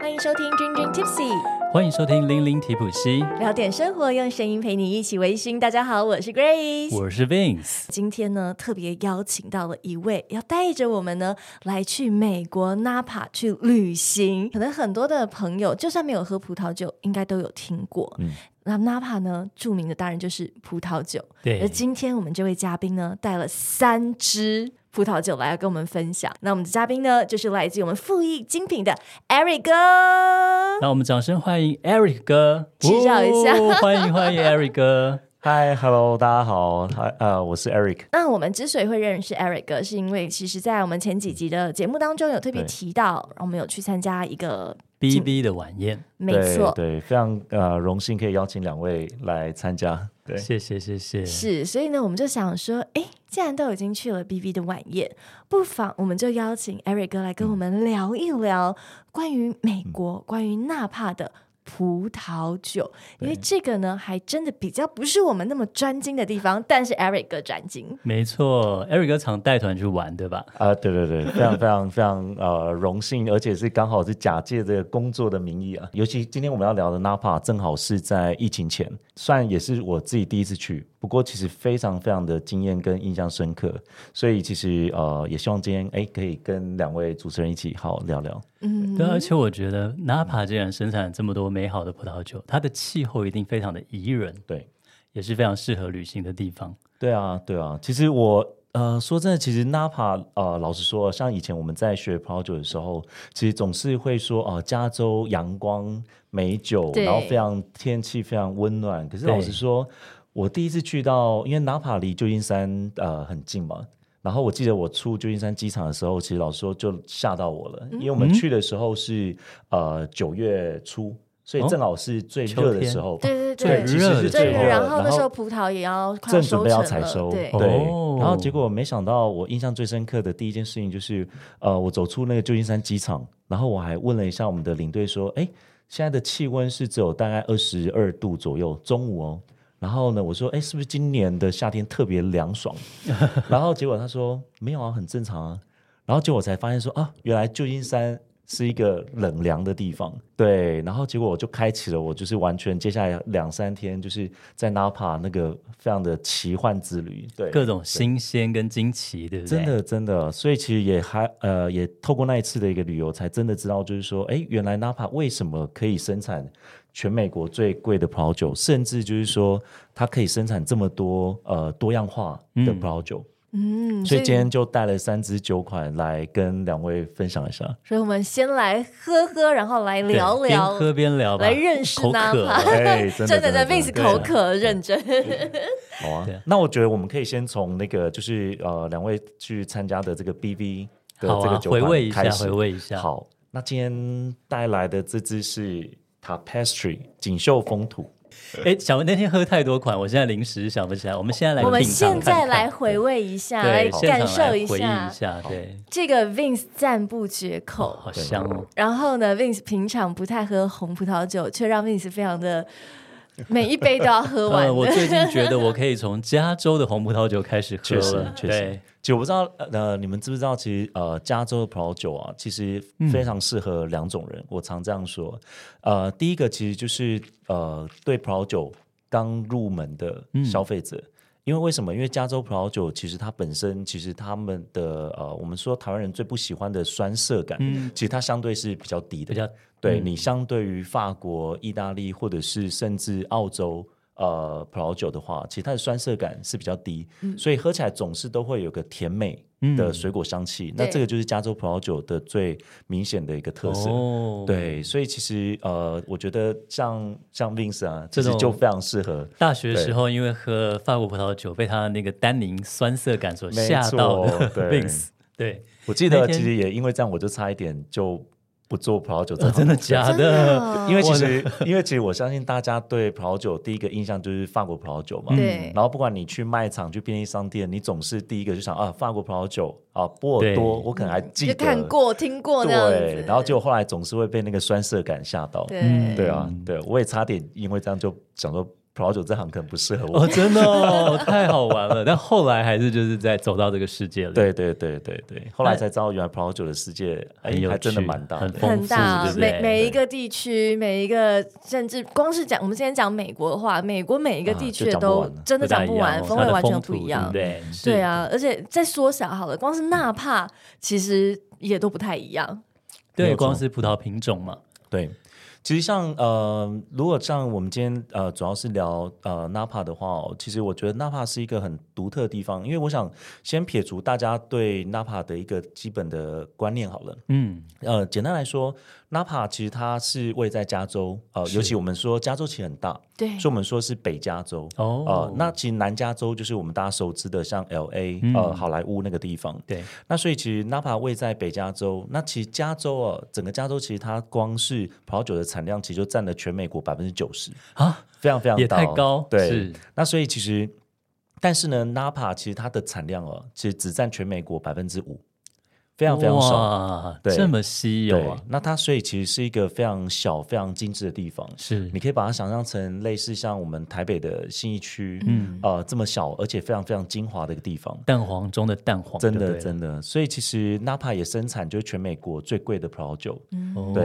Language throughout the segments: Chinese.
欢迎收听《Dream Dream Tipsy》，欢迎收听《零零提普西》，聊点生活，用声音陪你一起微醺。大家好，我是 Grace，我是 Vince。今天呢，特别邀请到了一位，要带着我们呢来去美国 Napa 去旅行。可能很多的朋友，就算没有喝葡萄酒，应该都有听过。嗯，那 Napa 呢，著名的当然就是葡萄酒。对，而今天我们这位嘉宾呢，带了三支。葡萄酒来要跟我们分享，那我们的嘉宾呢，就是来自我们富艺精品的 Eric 哥。那我们掌声欢迎 Eric 哥，介绍一下，哦、欢迎 欢迎 Eric 哥。Hi，Hello，大家好，嗨，呃，我是 Eric。那我们之所以会认识 Eric 哥，是因为其实在我们前几集的节目当中有特别提到，我们有去参加一个 BV 的晚宴，没错，对，非常呃荣幸可以邀请两位来参加。对，谢谢谢谢。是，所以呢，我们就想说，哎，既然都已经去了 B B 的晚宴，不妨我们就邀请 Eric 哥来跟我们聊一聊关于美国、嗯、关于纳帕的。葡萄酒，因为这个呢，还真的比较不是我们那么专精的地方，但是 Eric 哥专精。没错，Eric 哥常带团去玩，对吧？啊，对对对，非常非常非常呃荣幸，而且是刚好是假借这个工作的名义啊。尤其今天我们要聊的 Napa，正好是在疫情前，算也是我自己第一次去，不过其实非常非常的惊艳跟印象深刻，所以其实呃也希望今天哎可以跟两位主持人一起好好聊聊。嗯，对，而且我觉得 Napa 既然生产这么多美好的葡萄酒，它的气候一定非常的宜人，对，也是非常适合旅行的地方。对啊，对啊。其实我呃说真的，其实 Napa 呃老实说，像以前我们在学葡萄酒的时候，其实总是会说哦、呃，加州阳光美酒，然后非常天气非常温暖。可是老实说，我第一次去到，因为 Napa 离旧金山呃很近嘛。然后我记得我出旧金山机场的时候，其实老实说就吓到我了，因为我们去的时候是呃九月初，所以正好是最热的时候，对对对，最热的时候。然后那时候葡萄也要正准备要采收，对。哦、然后结果没想到，我印象最深刻的第一件事情就是，呃，我走出那个旧金山机场，然后我还问了一下我们的领队说，哎，现在的气温是只有大概二十二度左右，中午哦。然后呢，我说，哎，是不是今年的夏天特别凉爽？然后结果他说没有啊，很正常啊。然后结果我才发现说啊，原来旧金山是一个冷凉的地方。对，然后结果我就开启了我就是完全接下来两三天就是在 Napa 那个非常的奇幻之旅。对，各种新鲜跟惊奇，对不对？真的真的，所以其实也还呃也透过那一次的一个旅游，才真的知道就是说，哎，原来 Napa 为什么可以生产。全美国最贵的葡萄酒，甚至就是说，它可以生产这么多呃多样化的葡萄酒。嗯，所以今天就带了三支酒款来跟两位分享一下。所以我们先来喝喝，然后来聊聊，边喝边聊，来认识 Napa。哎，真的，真的，Vince 口渴，认真。好啊，那我觉得我们可以先从那个，就是呃，两位去参加的这个 BV 的这个酒款开始，回味一下，回味一下。好，那今天带来的这支是。Tapestry 锦绣风土，哎，小文那天喝太多款，我现在临时想不起来。我们现在来，我们现在来回味一下，来感受一下，一下。对，这个 Vince 赞不绝口，好香哦。然后呢，Vince 平常不太喝红葡萄酒，却让 Vince 非常的 每一杯都要喝完。我最近觉得我可以从加州的红葡萄酒开始喝了，确实，确实。酒不知道，呃，你们知不知道，其实，呃，加州的葡萄酒啊，其实非常适合两种人。嗯、我常这样说，呃，第一个其实就是，呃，对葡萄酒刚入门的消费者，嗯、因为为什么？因为加州葡萄酒其实它本身，其实他们的，呃，我们说台湾人最不喜欢的酸涩感，嗯、其实它相对是比较低的。比较对、嗯、你相对于法国、意大利，或者是甚至澳洲。呃，葡萄酒的话，其实它的酸涩感是比较低，嗯、所以喝起来总是都会有个甜美的水果香气。嗯、那这个就是加州葡萄酒的最明显的一个特色。哦、对，所以其实呃，我觉得像像 Vince 啊，这种就非常适合。大学的时候，因为喝法国葡萄酒，被它那个单宁酸涩感所吓到的 Vince。对，我记得其实也因为这样，我就差一点就。不做葡萄酒，真的假的？因为其实，因为其实我相信大家对葡萄酒第一个印象就是法国葡萄酒嘛。对。然后不管你去卖场、去便利商店，你总是第一个就想啊，法国葡萄酒啊，波尔多，我可能还记得看过、听过。对。然后结果后来总是会被那个酸涩感吓到。对。对啊，对，我也差点因为这样就想说葡萄酒这行可能不适合我。哦，真的哦，太好玩了。但后来还是就是在走到这个世界里。对对对对对，后来才知道原来葡萄酒的世界哎，还真的蛮大的，很大。每每一个地区，每一个甚至光是讲我们今天讲美国的话，美国每一个地区都真的讲不完，风味完全不一样。对对啊，而且再缩小好了，光是纳帕其实也都不太一样。对，光是葡萄品种嘛，对。其实像呃，如果像我们今天呃，主要是聊呃纳帕的话哦，其实我觉得纳帕是一个很独特的地方，因为我想先撇除大家对纳帕的一个基本的观念好了，嗯，呃，简单来说。纳帕其实它是位在加州，呃，尤其我们说加州其实很大，对，所以我们说是北加州。哦，呃，那其实南加州就是我们大家熟知的，像 LA，嗯、呃，好莱坞那个地方。对，那所以其实 Napa 位在北加州，那其实加州啊，整个加州其实它光是葡萄酒的产量，其实就占了全美国百分之九十啊，非常非常大，也太高。对，那所以其实，但是呢，，Napa 其实它的产量哦，其实只占全美国百分之五。非常非常少，对，这么稀有啊！那它所以其实是一个非常小、非常精致的地方。是，你可以把它想象成类似像我们台北的信义区，嗯，呃，这么小而且非常非常精华的一个地方。蛋黄中的蛋黄，真的真的。所以其实 Napa 也生产就是全美国最贵的葡萄酒。对，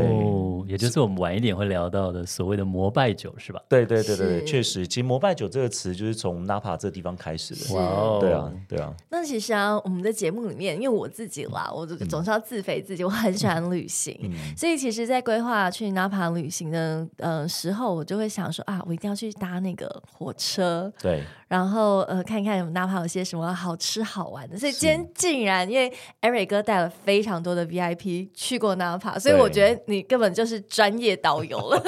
也就是我们晚一点会聊到的所谓的摩拜酒，是吧？对对对对，确实，其实摩拜酒这个词就是从 Napa 这个地方开始的。哇哦，对啊对啊。那其实啊，我们的节目里面，因为我自己啦，我。总是要自肥自己，我很喜欢旅行，嗯、所以其实，在规划去纳帕旅行的呃时候，我就会想说啊，我一定要去搭那个火车，对，然后呃看看纳帕有些什么好吃好玩的。所以今天竟然因为 Eric 哥带了非常多的 VIP 去过纳帕，所以我觉得你根本就是专业导游了。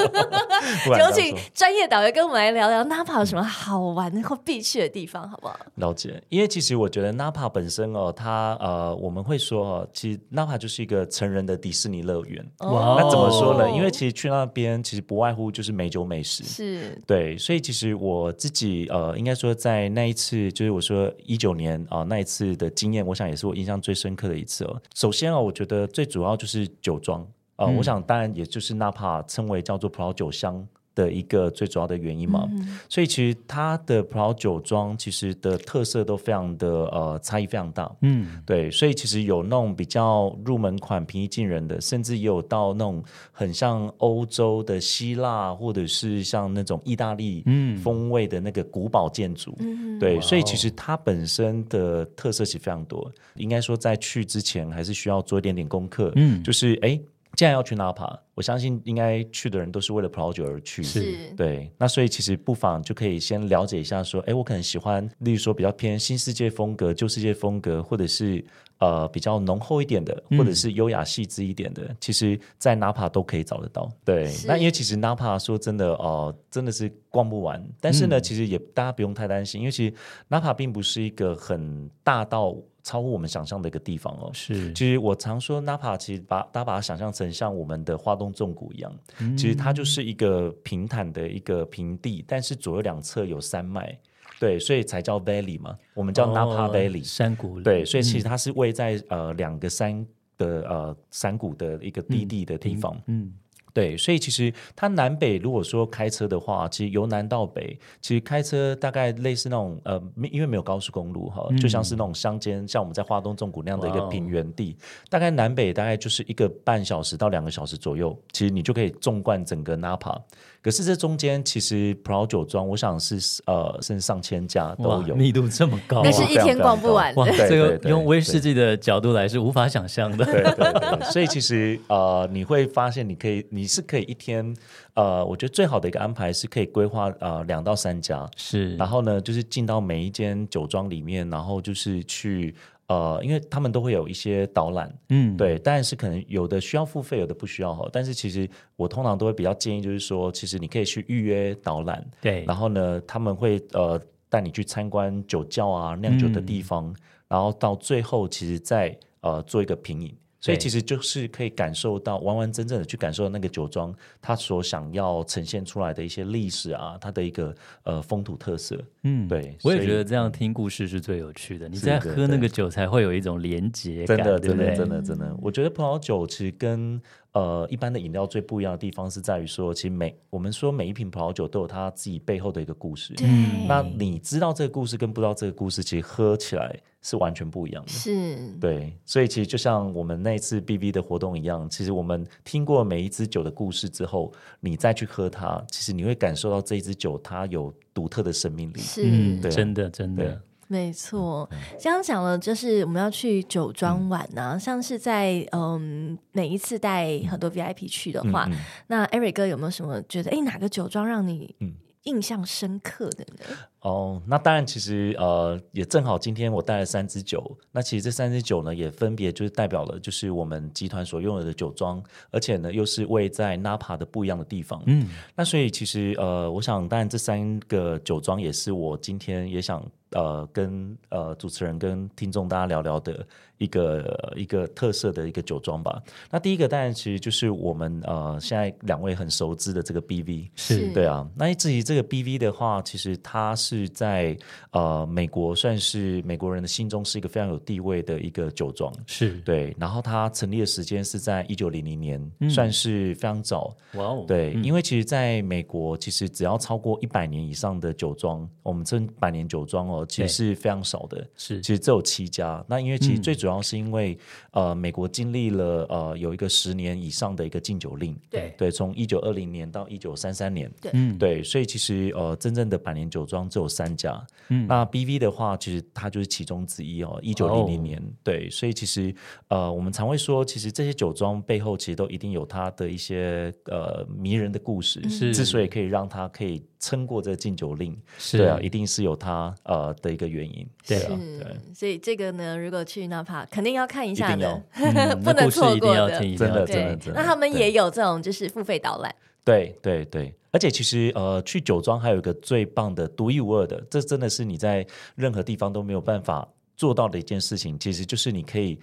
有请专业导游跟我们来聊聊纳帕有什么好玩或必去的地方，好不好？了解，因为其实我觉得纳帕本身哦，它呃我们会说哦。其实纳帕就是一个成人的迪士尼乐园。哇，那怎么说呢？因为其实去那边其实不外乎就是美酒美食。是，对，所以其实我自己呃，应该说在那一次，就是我说一九年啊、呃、那一次的经验，我想也是我印象最深刻的一次哦。首先啊、哦，我觉得最主要就是酒庄啊，呃嗯、我想当然也就是纳帕称为叫做葡萄酒乡。的一个最主要的原因嘛，嗯、所以其实它的葡萄酒庄其实的特色都非常的呃差异非常大，嗯，对，所以其实有那种比较入门款平易近人的，甚至也有到那种很像欧洲的希腊或者是像那种意大利风味的那个古堡建筑，嗯、对，所以其实它本身的特色其实非常多，应该说在去之前还是需要做一点点功课，嗯，就是哎。既然要去纳帕，我相信应该去的人都是为了葡萄酒而去，是对。那所以其实不妨就可以先了解一下，说，哎，我可能喜欢，例如说比较偏新世界风格、旧世界风格，或者是呃比较浓厚一点的，或者是优雅细致一点的，嗯、其实，在 Napa 都可以找得到。对，那因为其实纳帕说真的哦、呃，真的是逛不完。但是呢，嗯、其实也大家不用太担心，因为其实纳帕并不是一个很大到。超乎我们想象的一个地方哦，是。其实我常说纳帕，其实把大家把它想象成像我们的花东纵谷一样，嗯、其实它就是一个平坦的一个平地，但是左右两侧有山脉，对，所以才叫 Valley 嘛，我们叫 Napa Valley 山谷，对，所以其实它是位在、嗯、呃两个山的呃山谷的一个低地的地方，嗯。嗯对，所以其实它南北如果说开车的话，其实由南到北，其实开车大概类似那种呃，因为没有高速公路哈，就像是那种乡间，像我们在华东纵谷那样的一个平原地，大概南北大概就是一个半小时到两个小时左右，其实你就可以纵贯整个纳帕。可是这中间其实葡萄酒庄，我想是呃，甚至上千家都有，密度这么高，那是一天逛不完的。哇，这个用威士忌的角度来是无法想象的。对对对，所以其实呃，你会发现，你可以，你是可以一天呃，我觉得最好的一个安排是可以规划呃两到三家，是，然后呢，就是进到每一间酒庄里面，然后就是去。呃，因为他们都会有一些导览，嗯，对，但是可能有的需要付费，有的不需要哈。但是其实我通常都会比较建议，就是说，其实你可以去预约导览，对，然后呢，他们会呃带你去参观酒窖啊、酿酒的地方，嗯、然后到最后其实再呃做一个品饮。所以其实就是可以感受到完完整整的去感受那个酒庄它所想要呈现出来的一些历史啊，它的一个呃风土特色。嗯，对，我也觉得这样听故事是最有趣的。你在喝那个酒才会有一种连结感，真的，真的，真的，真的。我觉得葡萄酒其实跟呃一般的饮料最不一样的地方是在于说，其实每我们说每一瓶葡萄酒都有它自己背后的一个故事。对，那你知道这个故事跟不知道这个故事，其实喝起来是完全不一样的。是，对，所以其实就像我们那次 BV 的活动一样，其实我们听过每一支酒的故事之后，你再去喝它，其实你会感受到这一支酒它有独特的生命力。是，嗯、对，真的真的。没错，刚刚讲了，就是我们要去酒庄玩呢、啊嗯，像是在嗯每一次带很多 VIP 去的话，嗯嗯、那 Eric 哥有没有什么觉得哎哪个酒庄让你印象深刻的呢？嗯哦，那当然，其实呃，也正好今天我带了三支酒。那其实这三支酒呢，也分别就是代表了，就是我们集团所拥有的酒庄，而且呢，又是位在 Napa 的不一样的地方。嗯，那所以其实呃，我想，当然这三个酒庄也是我今天也想呃跟呃主持人跟听众大家聊聊的一个一个特色的一个酒庄吧。那第一个当然其实就是我们呃现在两位很熟知的这个 BV，是对啊。那至于这个 BV 的话，其实它是。是在呃美国，算是美国人的心中是一个非常有地位的一个酒庄，是对。然后它成立的时间是在一九零零年，嗯，算是非常早。哇哦，对，嗯，因为其实在美国，其实只要超过一百年以上的酒庄，我们称百年酒庄哦，其实是非常少的。是，其实只有七家。那因为其实最主要是因为，嗯，呃，美国经历了呃有一个十年以上的一个禁酒令，对。对，从一九二零年到一九三三年，对，嗯，对，所以其实呃真正的百年酒庄只。有三家，嗯，那 BV 的话，其实它就是其中之一哦。一九零零年，对，所以其实呃，我们常会说，其实这些酒庄背后其实都一定有它的一些呃迷人的故事，是。之所以可以让它可以撑过这禁酒令，是。对啊，一定是有它呃的一个原因，对啊，对。所以这个呢，如果去 Napa，肯定要看一下的，嗯、不能错过的，真的真的真的。那他们也有这种就是付费导览。对对对，而且其实呃，去酒庄还有一个最棒的、独一无二的，这真的是你在任何地方都没有办法做到的一件事情。其实就是你可以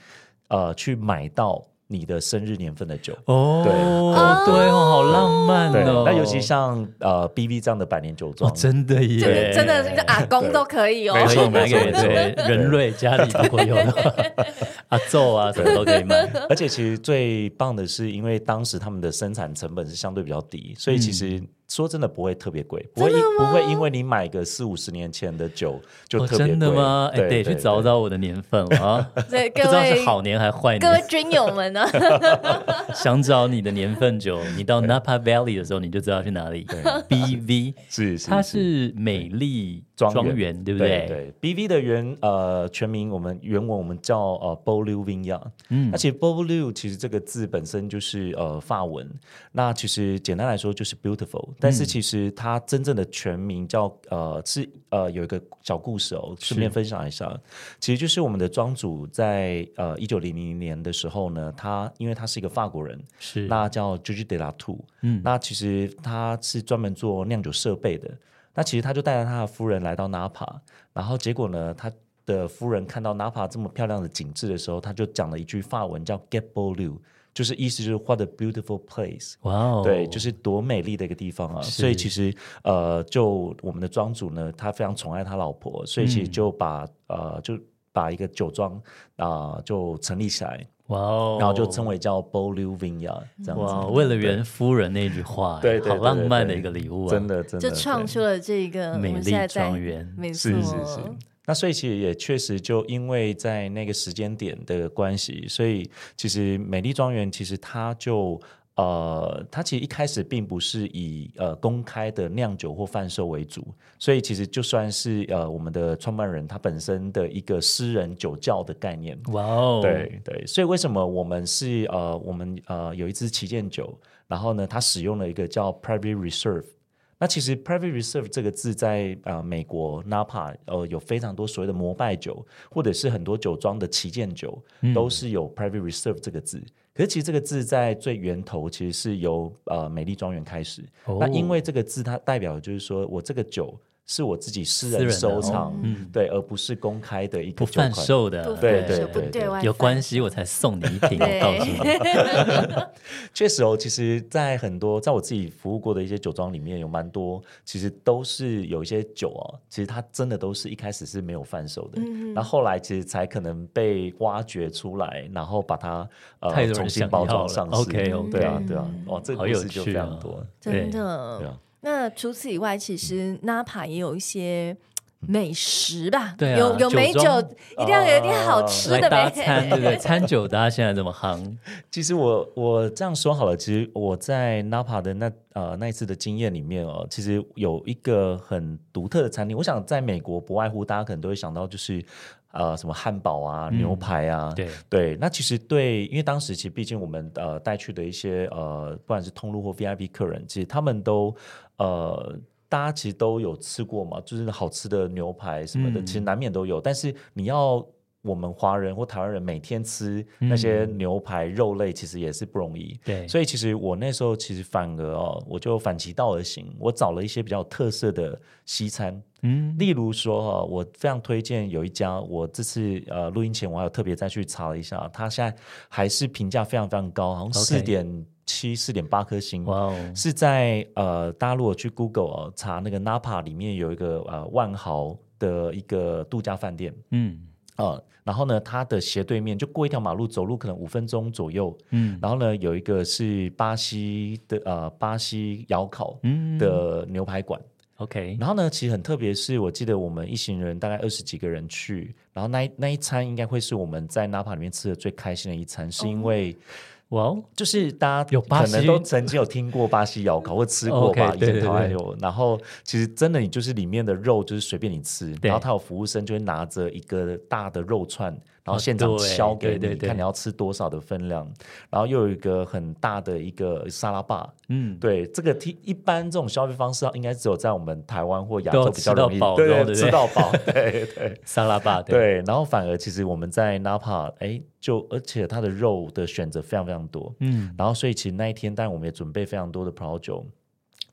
呃去买到你的生日年份的酒哦，对哦，对哦，好浪漫哦。那尤其像呃 B B 这样的百年酒庄，哦，真的耶，真的，真的是阿公都可以哦，可以买给对人瑞家里如果有的话。啊，奏啊，什么都可以买。而且其实最棒的是，因为当时他们的生产成本是相对比较低，所以其实。嗯说真的不会特别贵，不会不会因为你买个四五十年前的酒就特别贵。哦、真的吗？哎，得去找找我的年份了啊！对，不知道是好年还是坏年。各位军友们呢？想找你的年份酒，你到 Napa Valley 的时候，你就知道去哪里。BV 是，是，它是美丽庄园，对不对？对，对，BV 的原呃全名我们原文我们叫呃 Beaulieu Vineyard。嗯，而且 Beaulieu 其实这个字本身就是呃法文，那其实简单来说就是 beautiful。但是其实它真正的全名叫呃是呃有一个小故事哦，顺便分享一下，其实就是我们的庄主在呃一九零零年的时候呢，他因为他是一个法国人，是。那叫 de Latour，嗯，那其实他是专门做酿酒设备的，那其实他就带着他的夫人来到 Napa，然后结果呢，他的夫人看到 Napa 这么漂亮的景致的时候，他就讲了一句法文叫 Get Beaulieu。就是意思就是 What a beautiful place，哇哦，对，就是多美丽的一个地方啊！所以其实呃，就我们的庄主呢，他非常宠爱他老婆，所以其实就把、嗯、呃就把一个酒庄啊、呃、就成立起来，哇哦，然后就称为叫 Beaulieu Vineyard 这样子。哇，为了袁夫人那句话，对，对，对，对，对，好浪漫的一个礼物啊！真的，真的，就创出了这个美丽庄园，没错，是是是。那所以其实也确实就因为在那个时间点的关系，所以其实美丽庄园其实它就呃，它其实一开始并不是以呃公开的酿酒或贩售为主，所以其实就算是呃我们的创办人他本身的一个私人酒窖的概念，哇哦，对对，所以为什么我们是呃我们呃有一支旗舰酒，然后呢，它使用了一个叫 Private Reserve。那其实 Private Reserve 这个字在呃美国 Napa 呃有非常多所谓的膜拜酒，或者是很多酒庄的旗舰酒，都是有 Private Reserve 这个字。嗯。可是其实这个字在最源头其实是由呃美丽庄园开始。哦。那因为这个字它代表就是说我这个酒是我自己私人收藏，哦嗯、对，而不是公开的一个不贩售的，对对对，对，对。有关系我才送你一瓶，我告诉你。确实哦，其实，在很多在我自己服务过的一些酒庄里面，有蛮多，其实都是有一些酒哦，其实它真的都是一开始是没有贩售的，嗯，然后后来其实才可能被挖掘出来，然后把它呃重新包装上市。OK 对啊对啊，哇，这个故事就非常多，哦、真的。对啊。那除此以外，其实 Napa 也有一些美食吧？对啊，有有美酒，一定要有一点好吃的。来搭餐，对不对？餐酒大家现在这么夯。其实我我这样说好了，其实我在 Napa 的那呃那一次的经验里面哦，其实有一个很独特的餐厅。我想在美国不外乎大家可能都会想到就是。呃，什么汉堡啊，牛排啊，嗯、对对，那其实对，因为当时其实毕竟我们呃带去的一些呃，不管是通路或 VIP 客人，其实他们都呃，大家其实都有吃过嘛，就是好吃的牛排什么的，嗯、其实难免都有，但是你要。我们华人或台湾人每天吃那些牛排肉类，其实也是不容易。对，所以其实我那时候其实反而哦，我就反其道而行，我找了一些比较有特色的西餐。嗯，例如说哈，我非常推荐有一家，我这次呃录音前我还有特别再去查了一下，它现在还是评价非常非常高，好像四点七、四点八颗星。哇哦，是在呃，大家如果去 Google 哦查那个 Napa 里面有一个呃万豪的一个度假饭店。嗯。啊、呃，然后呢，它的斜对面就过一条马路，走路可能五分钟左右。嗯，然后呢，有一个是巴西的呃巴西窑烤的牛排馆。OK，、嗯、然后呢，其实很特别，是我记得我们一行人大概二十几个人去，然后那一那一餐应该会是我们在 Napa 里面吃的最开心的一餐，是因为。哇哦，就是大家可能都曾经有听过巴西窑烤或吃过吧，okay, 以前台湾有。然后其实真的，你就是里面的肉就是随便你吃，然后他有服务生就会拿着一个大的肉串。然后现场削给你，看你要吃多少的分量，然后又有一个很大的一个沙拉吧，嗯，对，这个一一般这种消费方式应该只有在我们台湾或亚洲比较容易，对，对，对，吃到饱，对对，沙拉吧，对，然后反而其实我们在 Napa，哎，就而且它的肉的选择非常非常多，嗯，然后所以其实那一天，当然我们也准备非常多的葡萄酒。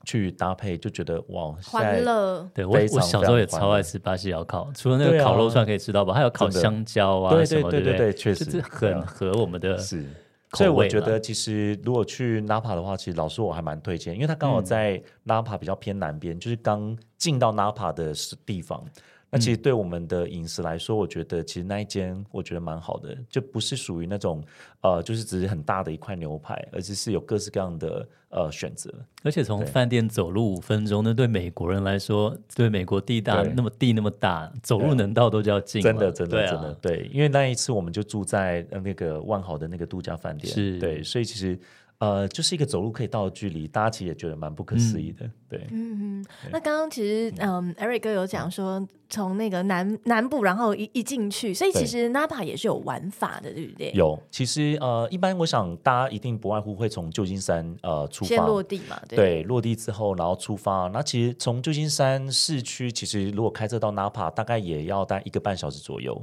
去搭配就觉得哇，欢乐。对，我我小时候也超爱吃巴西窑烤，除了那个烤肉串可以吃到吧，还有烤香蕉啊什么，对对对，确实很合我们的。是，所以我觉得其实如果去 Napa 的话，其实老师我还蛮推荐，因为他刚好在 Napa 比较偏南边，就是刚进到 Napa 的地方。那其实对我们的饮食来说，我觉得其实那一间我觉得蛮好的，就不是属于那种呃，就是只是很大的一块牛排，而是是有各式各样的呃选择。而且从饭店走路五分钟，那对美国人来说，对美国地大那么地那么大，走路能到都叫近。真的，真的，真的，对。因为那一次我们就住在那个万豪的那个度假饭店，是对，所以其实。呃，就是一个走路可以到的距离，大家其实也觉得蛮不可思议的，嗯、对。嗯嗯，那刚刚其实，嗯，Eric 哥有讲说，从那个南南部，然后一一进去，所以其实 Napa 也是有玩法的，对不对？有，其实呃，一般我想大家一定不外乎会从旧金山呃出发，先落地嘛，对，对，落地之后然后出发。那其实从旧金山市区，其实如果开车到 Napa，大概也要待一个半小时左右。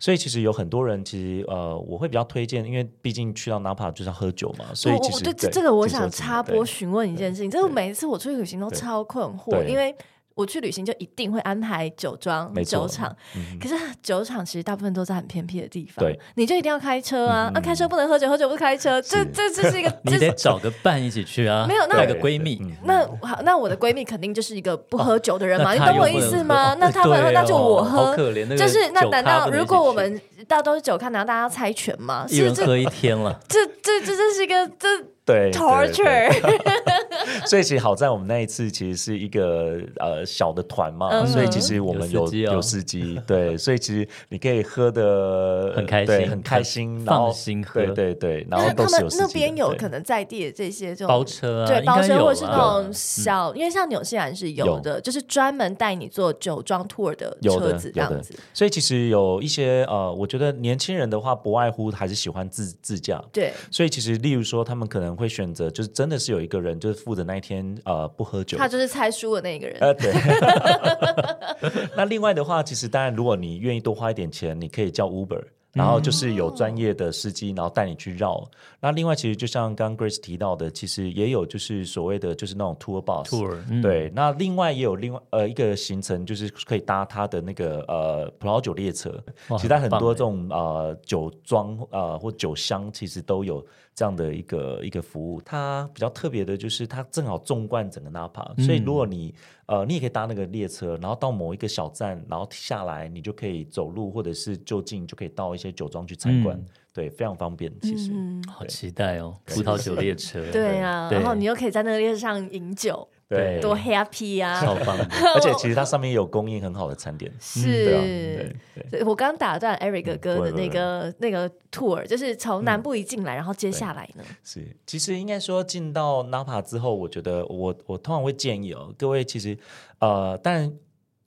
所以其实有很多人，其实呃，我会比较推荐，因为毕竟去到 Napa 就是要喝酒嘛，所以其实。对，这这个我想插播询问一件事情，就是每一次我出去旅行都超困惑，因为我去旅行就一定会安排酒庄、酒厂，可是酒厂其实大部分都在很偏僻的地方，对，你就一定要开车啊，那开车不能喝酒，喝酒不开车，这这这是一个，你得找个伴一起去啊，没有那个闺蜜，那好，那我的闺蜜肯定就是一个不喝酒的人嘛，你懂我意思吗？那他们那就我喝，就是那难道如果我们大家都是酒看，难道大家猜拳吗？一人喝一天了，这这这这是一个这。对，torture。所以其实好在我们那一次其实是一个呃小的团嘛，所以其实我们有有司机，对，所以其实你可以喝的很开心，很开心，放心喝，对对对。然后他们那边有可能在地的这些这种包车，啊对，包车或是那种小，因为像纽西兰是有的，就是专门带你做酒庄 tour 的车子这样子。所以其实有一些呃，我觉得年轻人的话不外乎还是喜欢自自驾，对。所以其实例如说他们可能。会选择就是真的是有一个人就是负责那一天呃不喝酒，他就是猜输的那个人。呃，对。那另外的话，其实当然，如果你愿意多花一点钱，你可以叫 Uber。然后就是有专业的司机，然后带你去绕。那另外，其实就像刚刚 Grace 提到的，其实也有就是所谓的就是那种 tour bus tour，对。那另外也有另外呃一个行程，就是可以搭他的那个呃葡萄酒列车。其实很多这种呃酒庄呃或酒乡，其实都有这样的一个一个服务。它比较特别的就是它正好纵贯整个纳帕，所以如果你呃你也可以搭那个列车，然后到某一个小站，然后下来，你就可以走路或者是就近就可以到一些酒庄去参观，嗯、对，非常方便。其实，嗯、好期待哦，葡萄酒列车。对啊，然后你又可以在那个列车上饮酒，对，多 happy 啊！超棒的，而且其实它上面有供应很好的餐点。是，我刚打断 Eric 哥哥的那个那个 tour，就是从南部一进来，然后接下来呢？是，其实应该说进到 Napa 之后，我觉得我我通常会建议哦，各位其实呃，但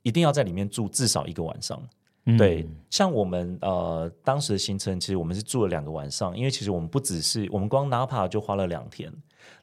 一定要在里面住至少一个晚上。嗯、对，像我们呃当时的行程，其实我们是住了两个晚上，因为其实我们不只是我们光 Napa 就花了两天。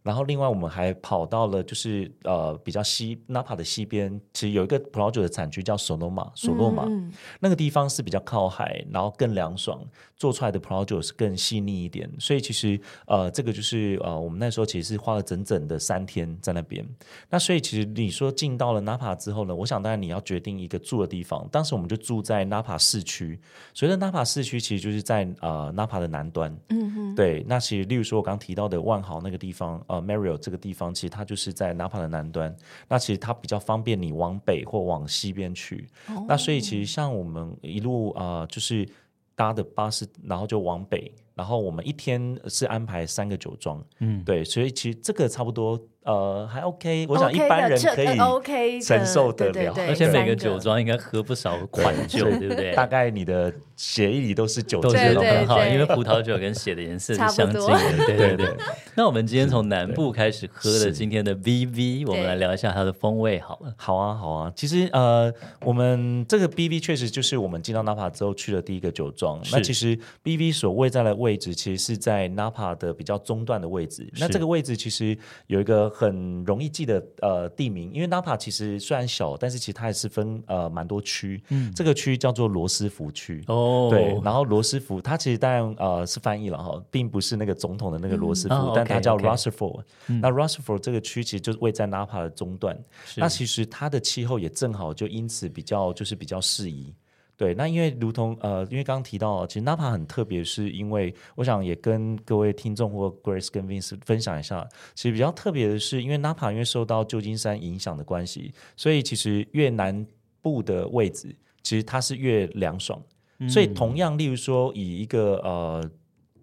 然后另外我们还跑到了就是呃比较西纳帕的西边，其实有一个葡萄酒的产区叫索诺玛，索诺玛、嗯、那个地方是比较靠海，然后更凉爽，做出来的葡萄酒是更细腻一点。所以其实呃这个就是呃我们那时候其实是花了整整的三天在那边。那所以其实你说进到了 Napa 之后呢，我想当然你要决定一个住的地方。当时我们就住在 Napa 市区，所以 Napa 市区其实就是在呃 Napa 的南端。嗯哼，对。那其实例如说我刚提到的万豪那个地方。呃 Marriott 这个地方其实它就是在 Napa 的南端，那其实它比较方便你往北或往西边去。Oh. 那所以其实像我们一路啊、呃，就是搭的巴士，然后就往北，然后我们一天是安排三个酒庄，嗯，对，所以其实这个差不多。呃，还 OK，我想一般人可以 OK 承受得了，而且每个酒庄应该喝不少款酒，对不对？大概你的血液里都是酒，都是很好，因为葡萄酒跟血的颜色是相近的，对对对。那我们今天从南部开始喝的今天的 BV，我们来聊一下它的风味好了。好啊，好啊。其实呃，我们这个 BV 确实就是我们进到 Napa 之后去的第一个酒庄。那其实 BV 所位在的位置，其实是在 Napa 的比较中段的位置。那这个位置其实有一个。很容易记的呃地名，因为 Napa 其实虽然小，但是其实它也是分呃蛮多区。嗯，这个区叫做罗斯福区。哦，对，然后罗斯福它其实当然呃是翻译了哈，并不是那个总统的那个罗斯福，嗯、但它叫 Rutherford、嗯。那 Rutherford 这个区其实就位在 Napa 的中段。那其实它的气候也正好就因此比较就是比较适宜。对，那因为如同呃，因为刚刚提到，其实 Napa 很特别，是因为我想也跟各位听众或 Grace 跟 Vince 分享一下，其实比较特别的是，因为 Napa 因为受到旧金山影响的关系，所以其实越南部的位置，其实它是越凉爽。嗯、所以同样，例如说以一个呃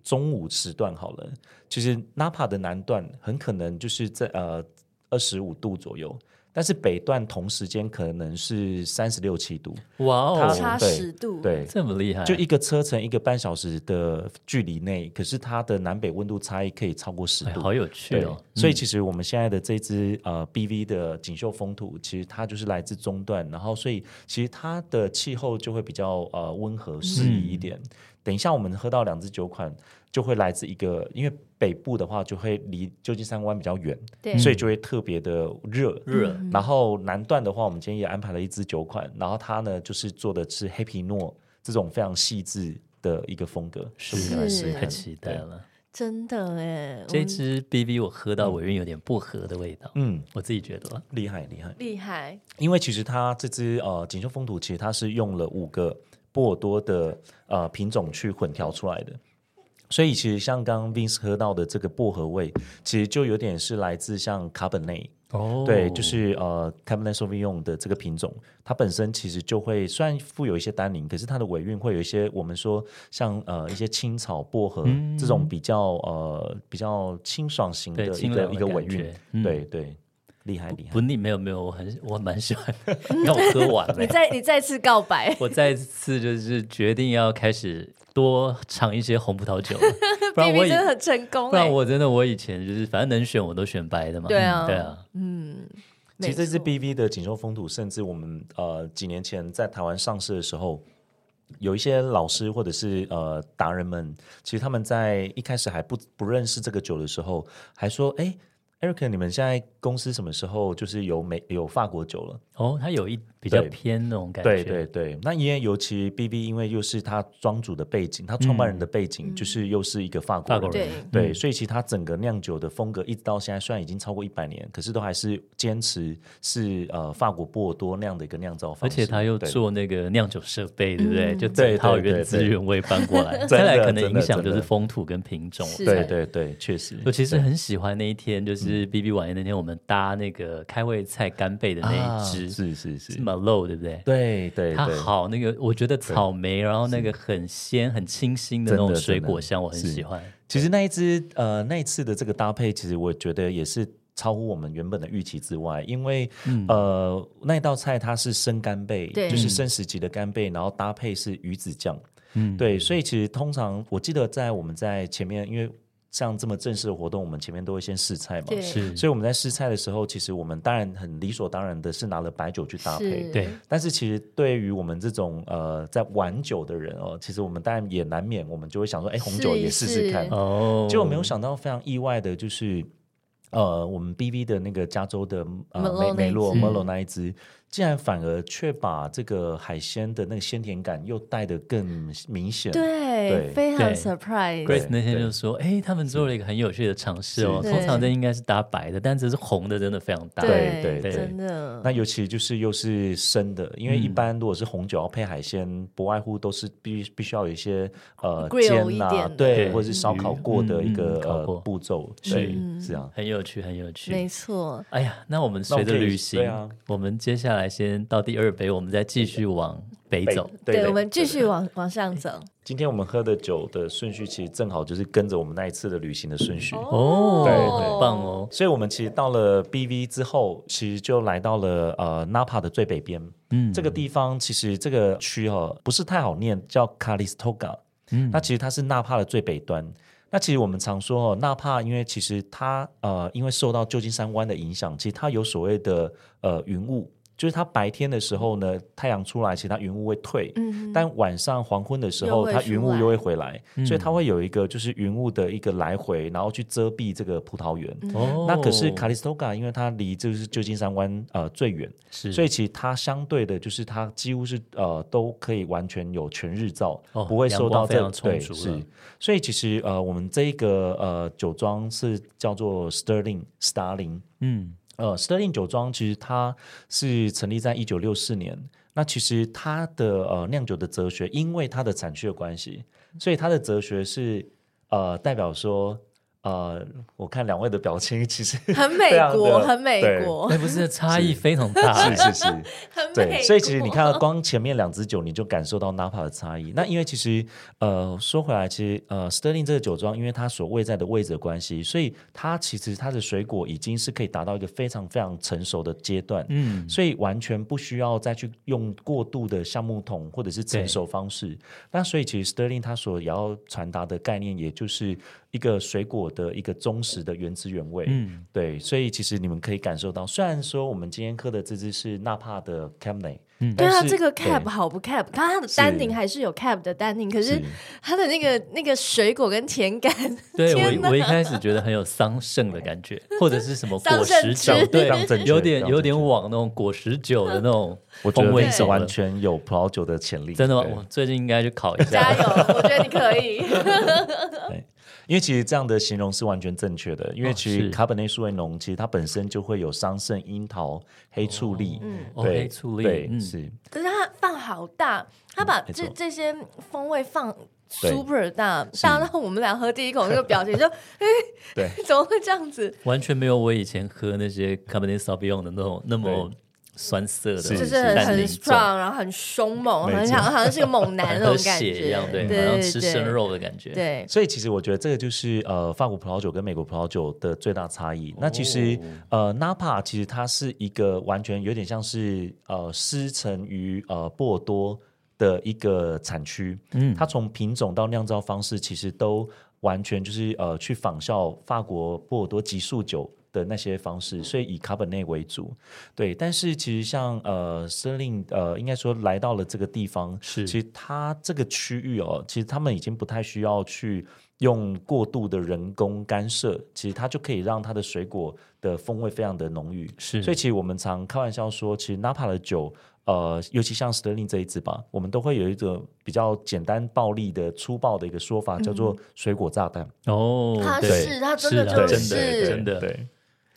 中午时段好了，其实 Napa 的南段很可能就是在呃二十五度左右。但是北段同时间可能是三十六七度，哇哦，差十度，对，这么厉害，就一个车程一个半小时的距离内，可是它的南北温度差异可以超过十度，好有趣哦。所以其实我们现在的这支呃 BV 的锦绣风土，其实它就是来自中段，然后所以其实它的气候就会比较呃温和适宜一点。等一下我们喝到两支酒款。就会来自一个，因为北部的话就会离旧金山湾比较远，对。所以就会特别的热。热。嗯、然后南段的话，我们今天也安排了一支酒款，然后它呢就是做的是黑皮诺这种非常细致的一个风格，是。是太期待了，真的哎！这支 BV 我喝到尾韵有点薄荷的味道，嗯，我自己觉得。厉害厉害。厉害，因为其实它这支呃锦绣风土，其实它是用了五个波尔多的呃品种去混调出来的。所以其实像刚刚 Vince 喝到的这个薄荷味，其实就有点是来自像卡本内哦，对，就是呃 Cabernet Sauvignon 的这个品种，它本身其实就会虽然富有一些单宁，可是它的尾韵会有一些我们说像呃一些青草薄荷、嗯、这种比较呃比较清爽型的一个一个尾韵，嗯、对对，厉害厉害。不腻没有没有，我很我蛮喜欢的，让我喝完了。你再你再次告白，我再次就是决定要开始。多尝一些红葡萄酒，不然我真的很成功。不然我真的我以前就是反正能选我都选白的嘛。对啊，对啊，嗯。其实这支 BV 的锦绣风土，甚至我们呃几年前在台湾上市的时候，有一些老师或者是呃达人们，其实他们在一开始还不不认识这个酒的时候，还说：“哎，Eric，你们现在公司什么时候就是有美有法国酒了？哦，它有一比较偏那种感觉。对对对，那因为尤其 B B，因为又是他庄主的背景，他创办人的背景就是又是一个法国人，法国人对，所以其实他整个酿酒的风格一直到现在，虽然已经超过一百年，可是都还是坚持是呃法国波尔多那样的一个酿造方式。而且他又做那个酿酒设备，对不对？就整套原汁原味搬过来，再来可能影响就是风土跟品种。对对对，确实。我其实很喜欢那一天，就是。B B 晚宴那天，我们搭那个开胃菜干贝的那一支，是是是。Malo 对不对？对对，它好那个，我觉得草莓，然后那个很鲜、很清新的那种水果香，我很喜欢。其实那一支呃那一次的这个搭配，其实我觉得也是超乎我们原本的预期之外，因为呃那一道菜它是生干贝，就是生食级的干贝，然后搭配是鱼子酱，嗯，对，所以其实通常我记得在我们在前面，因为。像这么正式的活动，我们前面都会先试菜嘛，是，所以我们在试菜的时候，其实我们当然很理所当然的是拿了白酒去搭配，对。但是其实对于我们这种呃在玩酒的人哦，其实我们当然也难免，我们就会想说，哎，红酒也试试看。哦。结果没有想到非常意外的就是，呃，我们 BV 的那个加州的呃梅梅洛 Merlot 那一支。竟然反而却把这个海鲜的那个鲜甜感又带得更明显，对，非常 surprise。Grace 那天就说：“哎，他们做了一个很有趣的尝试哦，通常这应该是搭白的，但这是红的，真的非常搭。”对对对，真的。那尤其就是又是生的，因为一般如果是红酒要配海鲜，不外乎都是必必须要有一些呃煎呐，对，或者是烧烤过的一个呃步骤，对，是这样，很有趣，很有趣，没错。哎呀，那我们随着旅行，我们接下来。来，先到第二杯，我们再继续往北走。对，对，我们继续往往上走。今天我们喝的酒的顺序，其实正好就是跟着我们那一次的旅行的顺序。哦，对，很棒哦。所以，我们其实到了 BV 之后，其实就来到了呃 Napa 的最北边。嗯，这个地方其实这个区哈不是太好念，叫 Calistoga。嗯，那其实它是纳帕的最北端。那其实我们常说哦，纳帕因为其实它呃因为受到旧金山湾的影响，其实它有所谓的呃云雾。就是它白天的时候呢，太阳出来，其实它云雾会退，嗯，但晚上黄昏的时候，它云雾又会回来，所以它会有一个就是云雾的一个来回，然后去遮蔽这个葡萄园。哦，那可是卡利斯托嘎，因为它离就是旧金山湾呃最远，是，所以其实它相对的，就是它几乎是呃都可以完全有全日照，不会受到这对是，所以其实呃我们这一个呃酒庄是叫做 Sterling Starling，嗯。呃，Sterling 酒庄其实它是成立在一九六四年。那其实它的呃酿酒的哲学，因为它的产区的关系，所以它的哲学是呃代表说。呃，我看两位的表情其实很美国，很美国，那不是差异非常大，是是是，很对。所以其实你看到，光前面两支酒，你就感受到 Napa 的差异。那因为其实呃，说回来，其实呃，Sterling 这个酒庄，因为它所位在的位置的关系，所以它其实它的水果已经是可以达到一个非常非常成熟的阶段，嗯，所以完全不需要再去用过度的橡木桶或者是成熟方式。那所以其实 Sterling 它所要传达的概念，也就是。一个水果的一个忠实的原汁原味，嗯，对，所以其实你们可以感受到，虽然说我们今天喝的这支是纳帕的 Cabernet，嗯，对啊，这个 Cab 好不 Cab，看它的单宁还是有 Cab 的单宁，可是它的那个那个水果跟甜感，对我我一开始觉得很有桑葚的感觉，或者是什么果实酒，对，有点有点往那种果实酒的那种 风味，是完全有葡萄酒的潜力，真的吗？我最近应该去考一下，加油，我觉得你可以。因为其实这样的形容是完全正确的，因为其实卡本内苏维浓其实它本身就会有桑葚、樱桃、黑醋栗，嗯，对，黑醋栗，对，是。可是它放好大，它把这这些风味放 super 大，大到我们俩喝第一口那个表情就，哎，对，怎么会这样子？完全没有我以前喝那些卡本内苏维浓的那种那么。酸涩的，就是很 strong，然后很凶猛，很像好像是个猛男那种 感觉一样，对，好像吃生肉的感觉。对，所以其实我觉得这个就是呃，法国葡萄酒跟美国葡萄酒的最大差异。那其实呃，Napa 其实它是一个完全有点像是呃，师承于呃波尔多的一个产区。嗯，它从品种到酿造方式，其实都完全就是呃，去仿效法国波尔多级数酒。的那些方式，所以以卡本内为主，对。但是其实像呃，Sterling 呃，应该说来到了这个地方，是其实它这个区域哦，其实他们已经不太需要去用过度的人工干涉，其实它就可以让它的水果的风味非常的浓郁。是，所以其实我们常开玩笑说，其实 Napa 的酒，呃，尤其像 Sterling 这一支吧，我们都会有一个比较简单暴力的粗暴的一个说法，嗯、叫做水果炸弹。哦，它是，它真的就是真的，对。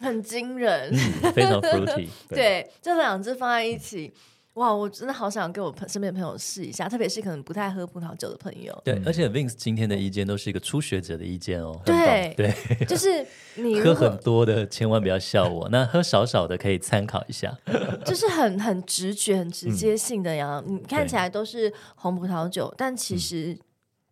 很惊人，嗯、非常 fruity。对，这两支放在一起，哇，我真的好想跟我身边的朋友试一下，特别是可能不太喝葡萄酒的朋友。对，而且 Vince 今天的意见都是一个初学者的意见哦。对对，就是你 喝很多的千万不要笑我，那喝少少的可以参考一下。就是很很直觉、很直接性的呀，你、嗯、看起来都是红葡萄酒，但其实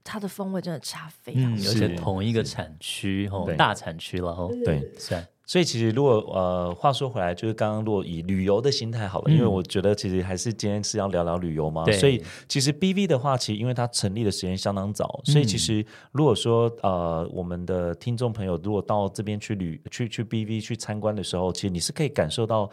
它的风味真的差非常多、嗯，而且同一个产区哦，大产区了哦，对，是。所以其实如果呃，话说回来，就是刚刚如果以旅游的心态好了，嗯、因为我觉得其实还是今天是要聊聊旅游嘛。所以其实 BV 的话，其实因为它成立的时间相当早，嗯、所以其实如果说呃，我们的听众朋友如果到这边去旅去去 BV 去参观的时候，其实你是可以感受到。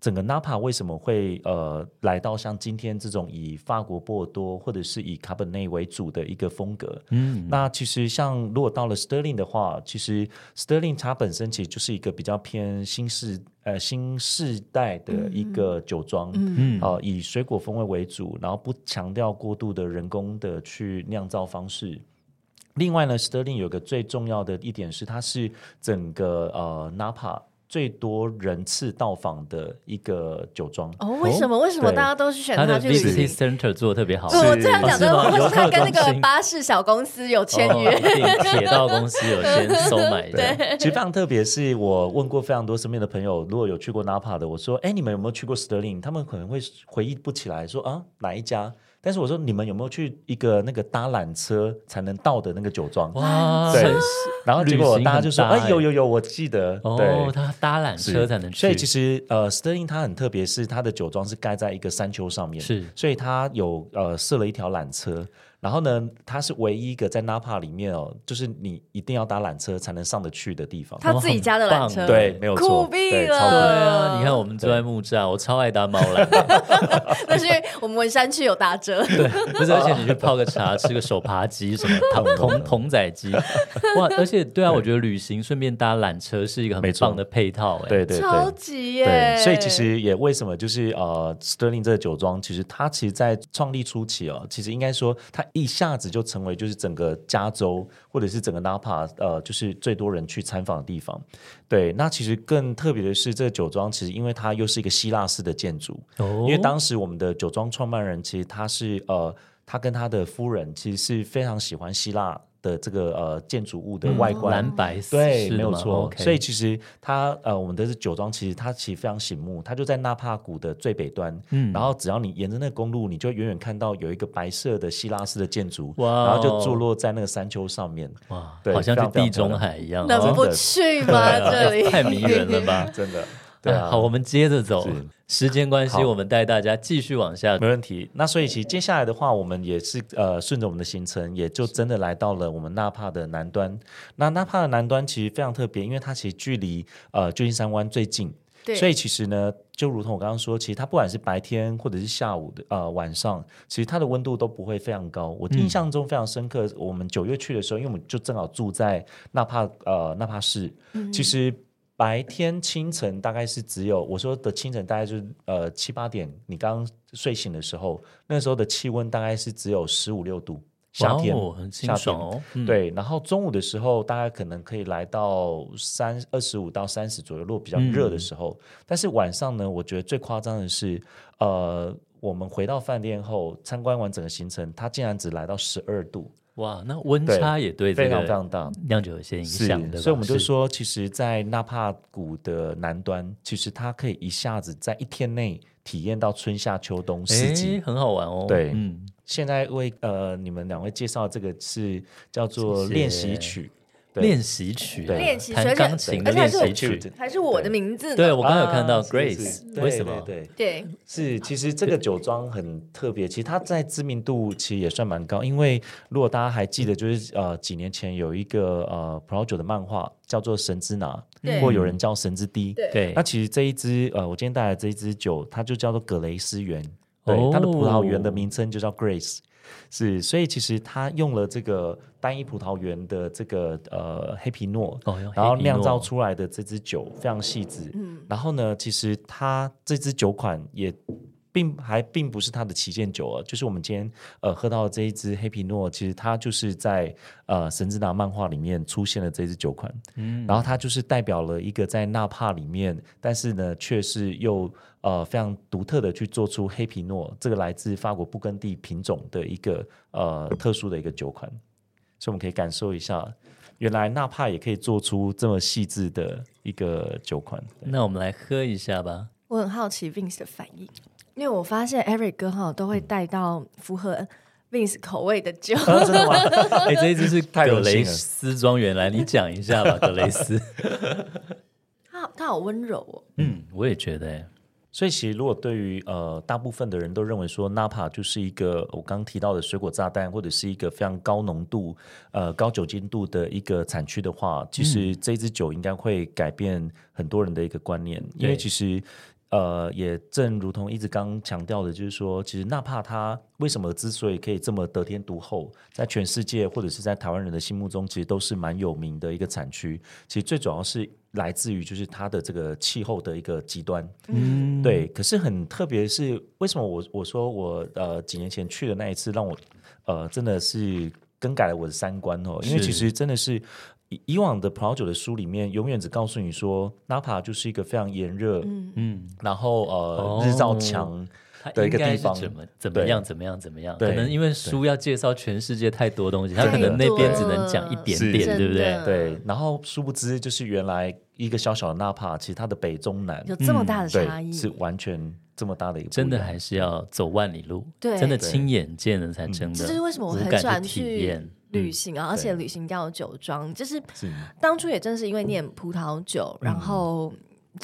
整个 Napa 为什么会呃来到像今天这种以法国波尔多或者是以卡本内为主的一个风格？嗯，那其实像如果到了 Sterling 的话，其实 Sterling 它本身其实就是一个比较偏新式呃新世代的一个酒庄，嗯，呃，以水果风味为主，然后不强调过度的人工的去酿造方式。另外呢，Sterling 有个最重要的一点是，它是整个呃 Napa。最多人次到访的一个酒庄哦，为什么？哦、为什么大家都是选它去？它的 Center 做的特别好。我这样讲的，为什么它跟那个巴士小公司有签约？哦、铁道公司有先收买的。对，其实非常特别，是我问过非常多身边的朋友，如果有去过 Napa 的，我说：“哎，你们有没有去过 Sterling？” 他们可能会回忆不起来，说：“啊，哪一家？”但是我说，你们有没有去一个那个搭缆车才能到的那个酒庄？哇，对。然后结果大家就说，哎，有有有，我记得。哦，他搭缆车才能去。所以其实呃，Sterling 它很特别，是它的酒庄是盖在一个山丘上面，是。所以它有呃设了一条缆车。然后呢，它是唯一一个在 Napa 里面哦，就是你一定要搭缆车才能上得去的地方。他自己家的缆车，对，没有错，酷毙了。对啊，你看我们住在木栅，我超爱搭猫缆。但是因为我们文山区有打折。对，不是，而且你去泡个茶，吃个手扒鸡什么，童童童仔鸡，哇！而且对啊，我觉得旅行顺便搭缆车是一个很棒的配套，哎，对对对，超级耶。所以其实也为什么就是呃，Sterling 这个酒庄，其实它其实在创立初期哦，其实应该说它。一下子就成为就是整个加州或者是整个 Napa 呃，就是最多人去参访的地方。对，那其实更特别的是，这个酒庄其实因为它又是一个希腊式的建筑，哦、因为当时我们的酒庄创办人其实他是呃，他跟他的夫人其实是非常喜欢希腊。的这个呃建筑物的外观蓝白色，对，没有错。Okay 所以其实它呃，我们的酒庄其实它其实非常醒目，它就在纳帕谷的最北端。嗯，然后只要你沿着那个公路，你就远远看到有一个白色的希腊式的建筑，哇、哦，然后就坐落在那个山丘上面。哇，对，好像是地中海一样，能不去吗？这里太迷人了吧，真的。对啊，好，我们接着走。时间关系，我们带大家继续往下。没问题。那所以其实接下来的话，我们也是呃顺着我们的行程，也就真的来到了我们纳帕的南端。那纳帕的南端其实非常特别，因为它其实距离呃旧金山湾最近。对。所以其实呢，就如同我刚刚说，其实它不管是白天或者是下午的呃晚上，其实它的温度都不会非常高。我印象中非常深刻，嗯、我们九月去的时候，因为我们就正好住在纳帕呃纳帕市，嗯、其实。白天清晨大概是只有我说的清晨，大概就是呃七八点，你刚刚睡醒的时候，那时候的气温大概是只有十五六度，夏天，哦、很清爽哦。嗯、对，然后中午的时候大概可能可以来到三二十五到三十左右，如果比较热的时候。嗯、但是晚上呢，我觉得最夸张的是，呃，我们回到饭店后参观完整个行程，它竟然只来到十二度。哇，那温差也对，非常非常大，酿酒有些影响的。所以我们就说，其实，在纳帕谷的南端，其实它可以一下子在一天内体验到春夏秋冬四季，很好玩哦。对，嗯，现在为呃你们两位介绍这个是叫做练习曲。练习曲，练习弹钢琴的练习曲，还是我的名字？对，我刚刚有看到 Grace，为什么？对对，是其实这个酒庄很特别，其实它在知名度其实也算蛮高。因为如果大家还记得，就是呃几年前有一个呃葡萄酒的漫画叫做《神之拿》，或有人叫《神之滴》。对，那其实这一支呃，我今天带来这一支酒，它就叫做葛雷斯园。对，它的葡萄园的名称就叫 Grace。是，所以其实他用了这个单一葡萄园的这个呃黑皮诺，哦、然后酿造出来的这支酒非常细致。嗯，然后呢，其实它这支酒款也。并还并不是它的旗舰酒啊，就是我们今天呃喝到的这一支黑皮诺，其实它就是在呃神之拿漫画里面出现的这支酒款，嗯，然后它就是代表了一个在纳帕里面，但是呢却是又呃非常独特的去做出黑皮诺这个来自法国布根地品种的一个呃特殊的一个酒款，所以我们可以感受一下，原来纳帕也可以做出这么细致的一个酒款。那我们来喝一下吧，我很好奇 Vince 的反应。因为我发现 Eric 哥哈都会带到符合 Vince 口味的酒，啊、真的吗？哎、欸，这一支是葛雷斯庄园，来你讲一下吧，葛雷斯。他好，他好温柔哦。嗯，我也觉得。所以其实如果对于呃大部分的人都认为说 Napa 就是一个我刚刚提到的水果炸弹，或者是一个非常高浓度呃高酒精度的一个产区的话，其实这支酒应该会改变很多人的一个观念，嗯、因为其实。呃，也正如同一直刚强调的，就是说，其实纳帕它为什么之所以可以这么得天独厚，在全世界或者是在台湾人的心目中，其实都是蛮有名的一个产区。其实最主要是来自于就是它的这个气候的一个极端。嗯，对。可是很特别是，为什么我我说我呃几年前去的那一次，让我呃真的是更改了我的三观哦，因为其实真的是。以以往的葡萄酒的书里面，永远只告诉你说，Napa 就是一个非常炎热，嗯。嗯，然后呃、哦、日照强的一个地方，怎么怎么样怎么样怎么样？可能因为书要介绍全世界太多东西，他可能那边只能讲一点点，对。不对？对。然后殊不知，就是原来一个小小的 Napa，其实它的北中南有这么大的差异，是完全这么大的一个，真的还是要走万里路，对，真的亲眼见了才真的。这就是为什么我很喜欢去体验。旅行啊，而且旅行要有酒庄，就是当初也正是因为念葡萄酒，然后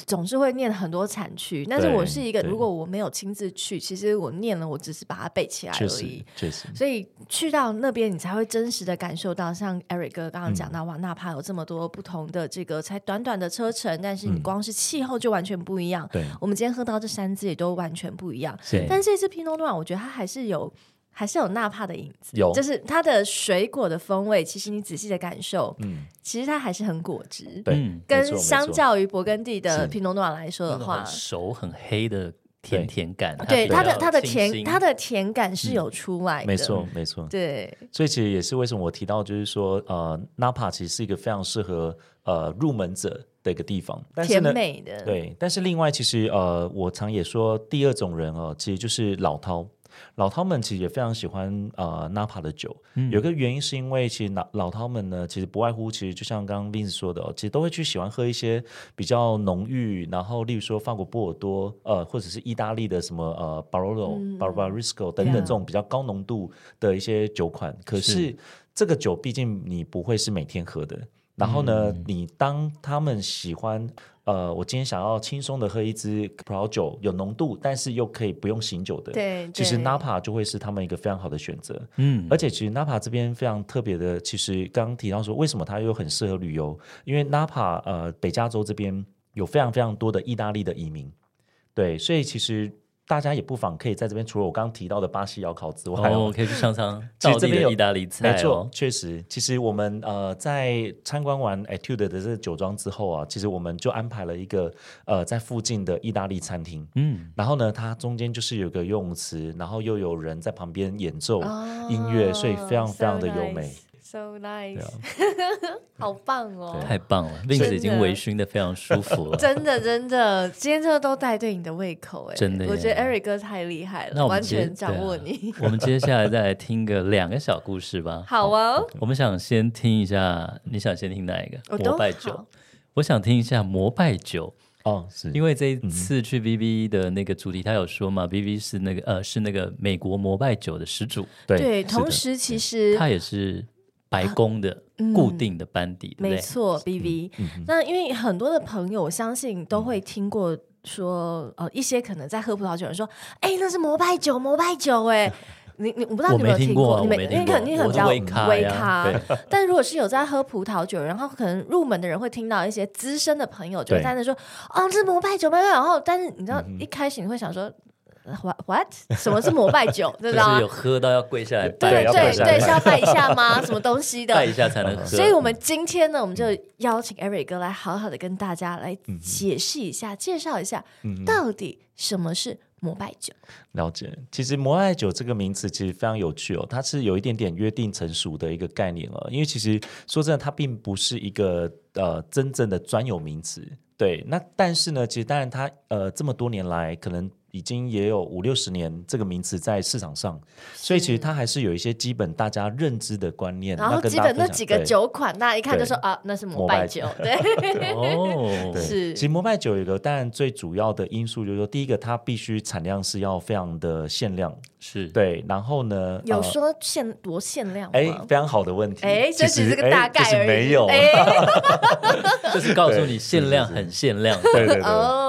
总是会念很多产区。但是我是一个，如果我没有亲自去，其实我念了，我只是把它背起来而已。确实，所以去到那边，你才会真实的感受到，像 Eric 哥刚刚讲到，哇，纳帕有这么多不同的这个，才短短的车程，但是你光是气候就完全不一样。对，我们今天喝到这三支也都完全不一样。但这支 Pinot Noir，我觉得它还是有。还是有纳帕的影子，有，就是它的水果的风味。其实你仔细的感受，嗯，其实它还是很果汁，对，跟相较于勃艮第的皮诺诺瓦来说的话，很熟很黑的甜甜感，对它的它的甜它的甜感是有出来的，没错没错，对。所以其实也是为什么我提到，就是说呃，纳帕其实是一个非常适合呃入门者的一个地方，但是呢，甜美的，对。但是另外，其实呃，我常也说，第二种人哦，其实就是老饕。老饕们其实也非常喜欢呃纳帕的酒，嗯、有个原因是因为其实老老饕们呢，其实不外乎其实就像刚刚 Vince 说的，其实都会去喜欢喝一些比较浓郁，然后例如说法国波尔多，呃或者是意大利的什么呃 Barolo、Barbaresco 等等这种比较高浓度的一些酒款。嗯、可是，是这个酒毕竟你不会是每天喝的，然后呢，嗯、你当他们喜欢。呃，我今天想要轻松的喝一支葡萄酒，有浓度，但是又可以不用醒酒的。对，其实 Napa 就会是他们一个非常好的选择。嗯，而且其实 Napa 这边非常特别的，其实刚刚提到说，为什么它又很适合旅游？因为 Napa 呃，北加州这边有非常非常多的意大利的移民，对，所以其实。大家也不妨可以在这边，除了我刚刚提到的巴西窑烤之外，哦，可以去尝尝。其实这边有意大利菜，没错，确实。其实我们呃在参观完 Etude 的这个酒庄之后啊，其实我们就安排了一个呃在附近的意大利餐厅。嗯，然后呢，它中间就是有个游泳池，然后又有人在旁边演奏音乐，哦，所以非常非常的优美。So nice. So nice，好棒哦！太棒了，Vince 已经微醺的非常舒服了。真的真的，今天这个都带对你的胃口哎，真的。我觉得 Eric 哥太厉害了，完全掌握你。我们接下来再来听个两个小故事吧。好啊，我们想先听一下，你想先听哪一个？摩拜酒。我想听一下摩拜酒哦，是因为这一次去 VV 的那个主题，他有说嘛，VV 是那个呃是那个美国摩拜酒的始祖。对，同时其实他也是。白宫的固定的班底，没错，BV。那因为很多的朋友，我相信都会听过说，呃，一些可能在喝葡萄酒的人说，哎，那是摩拜酒，摩拜酒，哎，你你我不知道你有没有听过，你没，因为肯定很比较微咖，但如果是有在喝葡萄酒，然后可能入门的人会听到一些资深的朋友就在那说，哦，这是摩拜酒，膜拜酒。然后，但是你知道一开始你会想说。What what 什么是膜拜酒？对不对？有喝到要跪下来拜，对对对，是要拜一下吗？什么东西的？拜一下才能喝。所以我们今天呢，我们就邀请 Eric 哥来好好的跟大家来解释一下、介绍一下，到底什么是膜拜酒。了解，其实膜拜酒这个名词其实非常有趣哦，它是有一点点约定成熟的一个概念了。因为其实说真的，它并不是一个呃真正的专有名词。对，那但是呢，其实当然它呃这么多年来可能。已经也有五六十年这个名词在市场上，所以其实它还是有一些基本大家认知的观念。然后基本那几个酒款，大家一看就说啊，那是摩拜酒。对，哦，是。其实摩拜酒有一个当然最主要的因素就是说，第一个它必须产量是要非常的限量，是对。然后呢，有说限多限量？哎，非常好的问题。哎，这只是个大概而已，没有，就 是告诉你 限量很限量。对对对。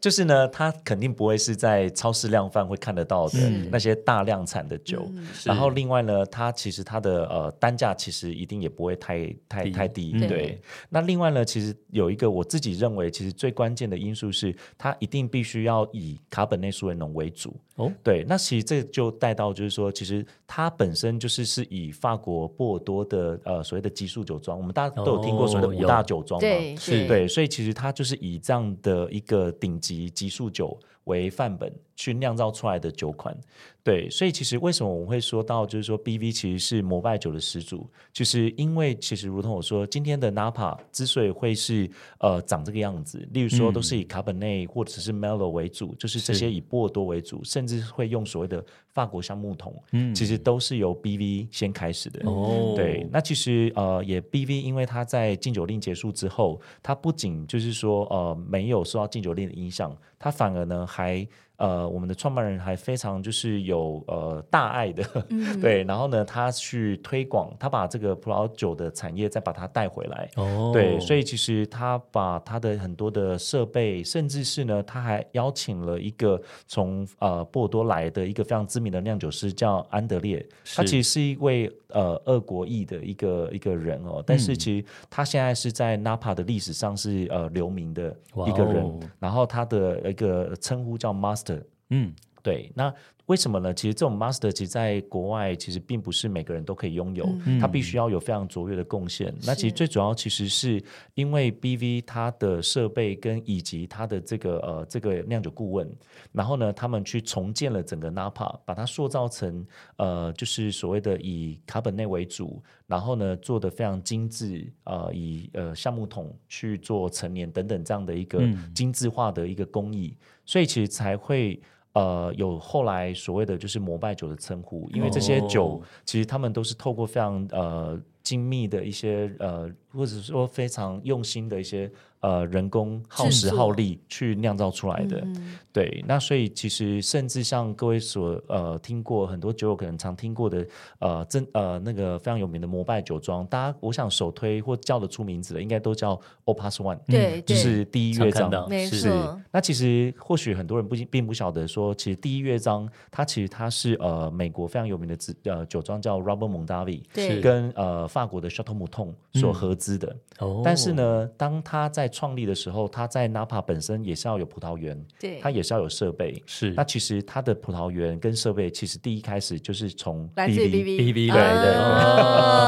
就是呢，它肯定不会是在超市量贩会看得到的那些大量产的酒。嗯、然后另外呢，它其实它的呃单价其实一定也不会太太低太低。对。对那另外呢，其实有一个我自己认为其实最关键的因素是，它一定必须要以卡本内苏维农为主。哦。对。那其实这就带到就是说，其实它本身就是是以法国波尔多的呃所谓的级数酒庄，我们大家都有听过所谓的五大酒庄嘛？对。是。对。所以其实它就是以这样的一个顶级。级级数九为范本。去酿造出来的酒款，对，所以其实为什么我们会说到，就是说 BV 其实是摩拜酒的始祖，就是因为其实如同我说，今天的 Napa 之所以会是呃长这个样子，例如说都是以卡本内或者是 Merlot 为主，就是这些以波尔多为主，甚至会用所谓的法国橡木桶，嗯，其实都是由 BV 先开始的。哦，对，那其实呃也 BV，因为它在禁酒令结束之后，它不仅就是说呃没有受到禁酒令的影响。它反而呢，还。呃，我们的创办人还非常就是有呃大爱的，嗯、对，然后呢，他去推广，他把这个葡萄酒的产业再把它带回来，哦，对，所以其实他把他的很多的设备，甚至是呢，他还邀请了一个从呃波尔多来的一个非常知名的酿酒师，叫安德烈，他其实是一位呃俄国裔的一个一个人哦，但是其实他现在是在 Napa 的历史上是呃留名的一个人，哦、然后他的一个称呼叫 Master。嗯，对，那为什么呢？其实这种 master 其实在国外其实并不是每个人都可以拥有，嗯、他必须要有非常卓越的贡献。那其实最主要其实是因为 BV 它的设备跟以及它的这个呃这个酿酒顾问，然后呢，他们去重建了整个 Napa，把它塑造成呃就是所谓的以卡本内为主，然后呢做的非常精致，呃以呃橡木桶去做陈年等等这样的一个精致化的一个工艺。嗯所以其实才会呃有后来所谓的就是膜拜酒的称呼，因为这些酒其实他们都是透过非常呃精密的一些呃或者说非常用心的一些。呃，人工耗时耗力去酿造出来的，嗯、对。那所以其实甚至像各位所呃听过很多酒友可能常听过的呃真呃那个非常有名的摩拜酒庄，大家我想首推或叫得出名字的，应该都叫 Opus One，对，就是第一乐章。是。是那其实或许很多人不并不晓得说，其实第一乐章它其实它是呃美国非常有名的呃酒庄叫 Robert Mondavi，对，跟呃法国的 Chateau Mouton 所合资的。但是呢，当他在创立的时候，他在 Napa 本身也是要有葡萄园，对，他也是要有设备。是，那其实他的葡萄园跟设备，其实第一开始就是从 BV，BV 对。对，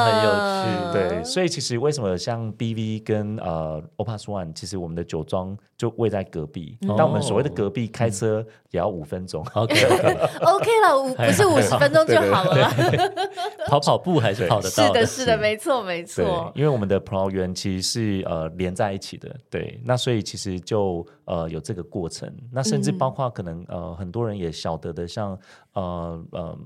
很有趣。对，所以其实为什么像 BV 跟呃 Opus One，其实我们的酒庄就位在隔壁，但我们所谓的隔壁开车也要五分钟。OK，OK。了，五不是五十分钟就好了。跑跑步还是跑得到。是的，是的，没错，没错。因为我们的葡萄园其实是呃连在一起的。对，那所以其实就呃有这个过程，那甚至包括可能呃很多人也晓得的，像呃呃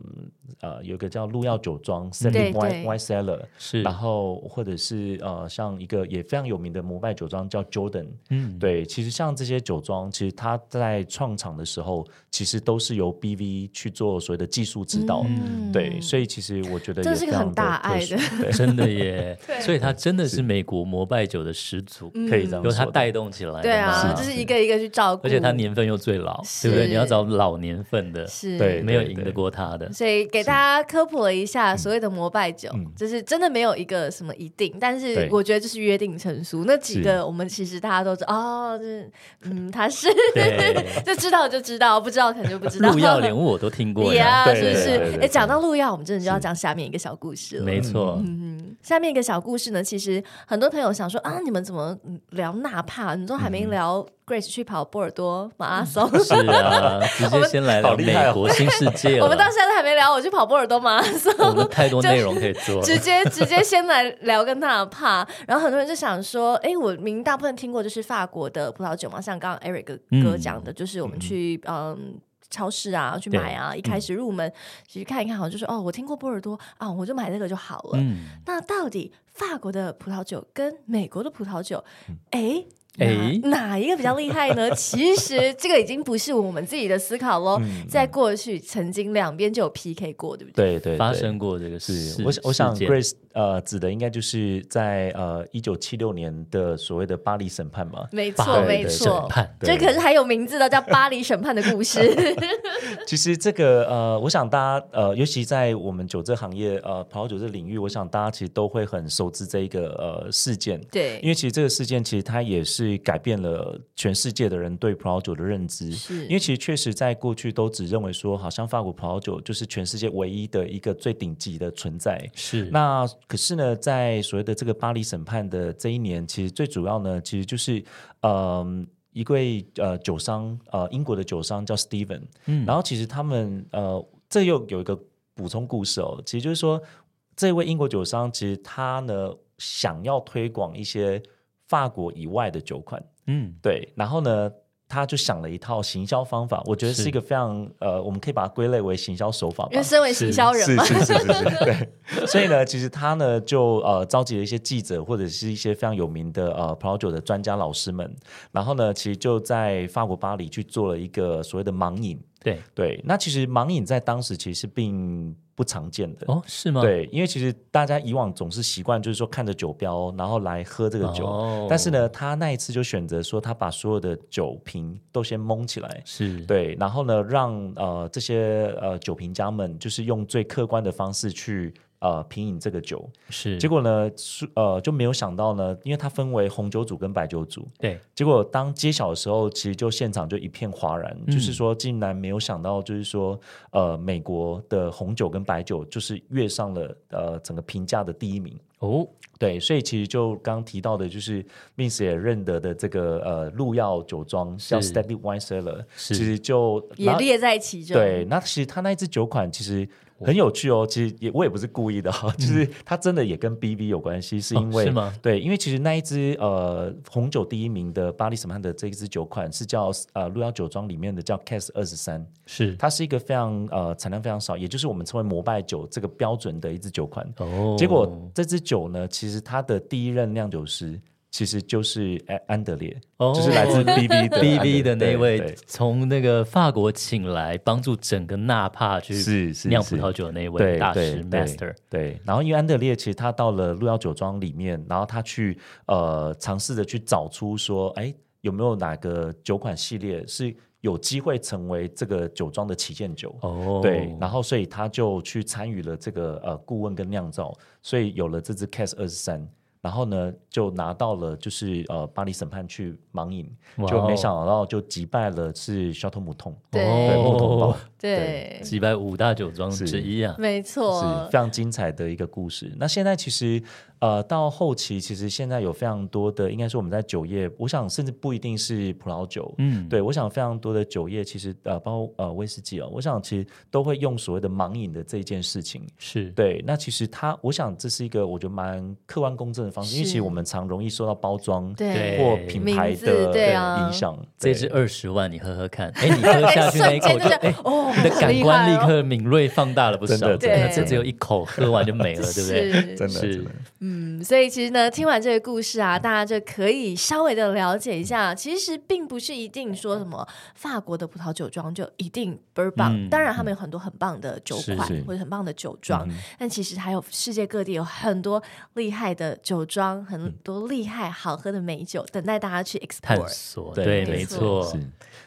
呃有个叫鹿药酒庄 Seven Wine Cellar 是，然后或者是呃像一个也非常有名的摩拜酒庄叫 Jordan，嗯，对，其实像这些酒庄，其实它在创厂的时候，其实都是由 BV 去做所谓的技术指导，嗯、对，所以其实我觉得也这是个很大爱的，对，真的耶，所以它真的是美国摩拜酒的始祖，可以这样说，由它带动起来。对啊，就是一个一个去照顾，而且他年份又最老，对不对？你要找老年份的，是，对，没有赢得过他的。所以给大家科普了一下，所谓的膜拜酒，就是真的没有一个什么一定，但是我觉得就是约定成熟。那几个我们其实大家都知道，哦，就是嗯，他是，就知道就知道，不知道可能就不知道。路药连我都听过 呀，是不是？哎，讲到路药，我们真的就要讲下面一个小故事了。没错，嗯，下面一个小故事呢，其实很多朋友想说啊，你们怎么聊纳帕？你都还没聊 Grace 去跑波尔多马拉松。是啊，直接先来了美国新世界。我们到现在都还没聊我去跑波尔多马拉松。我们太多内容可以做。直接直接先来聊跟纳帕，然后很多人就想说，哎，我明大部分听过就是法国的葡萄酒嘛，像刚刚 Eric 哥哥讲的，就是我们去嗯。超市啊，去买啊！一开始入门，其实看一看，好像就是哦，我听过波尔多啊，我就买这个就好了。那到底法国的葡萄酒跟美国的葡萄酒，哎？哎，哪一个比较厉害呢？其实这个已经不是我们自己的思考喽，在过去曾经两边就有 PK 过，对不对？对对，发生过这个事。我我想 Grace 呃指的应该就是在呃一九七六年的所谓的巴黎审判嘛。没错没错，这可是还有名字的，叫巴黎审判的故事。其实这个呃，我想大家呃，尤其在我们酒这行业呃，葡萄酒这领域，我想大家其实都会很熟知这一个呃事件。对，因为其实这个事件其实它也是。改变了全世界的人对葡萄酒的认知，是。因为其实确实在过去都只认为说，好像法国葡萄酒就是全世界唯一的一个最顶级的存在。是。那可是呢，在所谓的这个巴黎审判的这一年，其实最主要呢，其实就是呃一位呃酒商呃英国的酒商叫 Steven，嗯，然后其实他们呃这又有一个补充故事哦，其实就是说这位英国酒商其实他呢想要推广一些。法国以外的酒款，嗯，对，然后呢，他就想了一套行销方法，我觉得是。一个非常呃，我们可以把它归类为行销手法吧。因为身为行销人嘛，是是是是是，对。所以呢，其实他呢就呃召集了一些记者或者是一些非常有名的呃葡萄酒的专家老师们，然后呢，其实就在法国巴黎去做了一个所谓的盲饮。对对，那其实盲饮在当时其实并不常见的哦，是吗？对，因为其实大家以往总是习惯就是说看着酒标，然后来喝这个酒。哦、但是呢，他那一次就选择说，他把所有的酒瓶都先蒙起来，是对，然后呢，让呃这些呃酒评家们就是用最客观的方式去。呃，品饮这个酒。是，结果呢，呃，就没有想到呢，因为它分为红酒组跟白酒组，对，结果当揭晓的时候，其实就现场就一片哗然，嗯、就是说竟然没有想到，就是说，呃，美国的红酒跟白酒就是跃上了呃整个评价的第一名。哦，对，所以其实就刚刚提到的，就是 Vince 也认得的这个呃路药酒庄叫 Steady Wine Cellar，其实就也列在其中，对，那其实他那一支酒款其实。很有趣哦，其实也我也不是故意的哈，就是它真的也跟 BV 有关系，是因为、哦、是吗？对，因为其实那一支呃红酒第一名的巴黎审判的这一支酒款是叫呃路遥酒庄里面的叫 Cask 二十三，是它是一个非常呃产量非常少，也就是我们称为膜拜酒这个标准的一支酒款。哦，结果这支酒呢，其实它的第一任酿酒师。其实就是安安德烈，哦、就是来自 B B 的 B B 的那位，从那个法国请来帮助整个纳帕去酿葡萄酒的那位大师 Master。对，然后因为安德烈其实他到了路遥酒庄里面，然后他去呃尝试着去找出说，哎，有没有哪个酒款系列是有机会成为这个酒庄的旗舰酒？哦，对，然后所以他就去参与了这个呃顾问跟酿造，所以有了这支 Cask 二十三。然后呢，就拿到了就是呃巴黎审判去盲饮，就没想到就击败了是肖特姆痛，对，木桶包，对，击败五大酒庄之一啊，没错，是非常精彩的一个故事。那现在其实。呃，到后期其实现在有非常多的，应该说我们在酒业，我想甚至不一定是葡萄酒，嗯，对，我想非常多的酒业其实呃，包括呃威士忌哦，我想其实都会用所谓的盲饮的这一件事情，是对。那其实它，我想这是一个我觉得蛮客观公正的方式，因为其实我们常容易受到包装对或品牌的影响。这支二十万，你喝喝看，哎，你喝下去那一口就哎，哦，你的感官立刻敏锐放大了不少，真的，这只有一口喝完就没了，对不对？真的是。嗯，所以其实呢，听完这个故事啊，大家就可以稍微的了解一下，其实并不是一定说什么法国的葡萄酒庄就一定倍儿棒。嗯、当然，他们有很多很棒的酒款或者很棒的酒庄，但其实还有世界各地有很多厉害的酒庄，很多厉害好喝的美酒等待大家去 explore 探索。对，没错。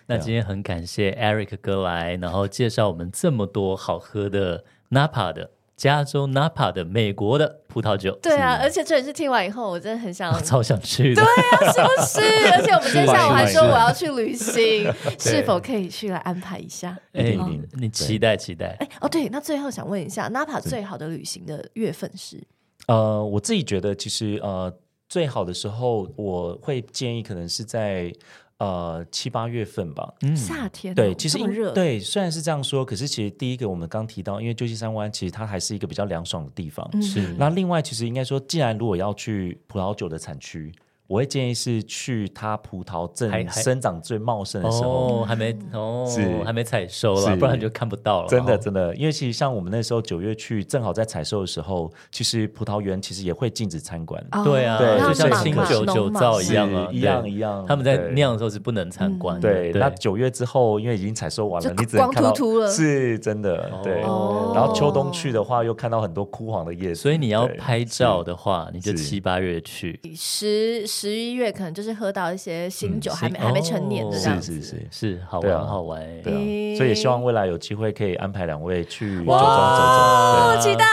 那今天很感谢 Eric 哥来，然后介绍我们这么多好喝的 Napa 的。加州 Napa 的美国的葡萄酒，对啊，而且这也是听完以后，我真的很想，超想去的，对啊，是不是？而且我们今天下午还说我要去旅行，是否可以去来安排一下？哎，你期待期待？哎，哦，对，那最后想问一下，Napa 最好的旅行的月份是？呃，我自己觉得其实呃，最好的时候我会建议可能是在。呃，七八月份吧，嗯，夏天对，其实热对，虽然是这样说，可是其实第一个我们刚提到，因为旧金山湾其实它还是一个比较凉爽的地方，是。那另外，其实应该说，既然如果要去葡萄酒的产区。我会建议是去它葡萄正生长最茂盛的时候，哦，还没哦，是还没采收了，不然你就看不到了。真的真的，因为其实像我们那时候九月去，正好在采收的时候，其实葡萄园其实也会禁止参观。对啊，对，就像清酒酒造一样啊，一样一样。他们在酿的时候是不能参观。对，那九月之后，因为已经采收完了，你只能看到是真的。对，然后秋冬去的话，又看到很多枯黄的叶子。所以你要拍照的话，你就七八月去。十十一月可能就是喝到一些新酒，还没还没成年的这样子，是是是。是，好玩好玩。对啊，所以也希望未来有机会可以安排两位去酒庄走走，期待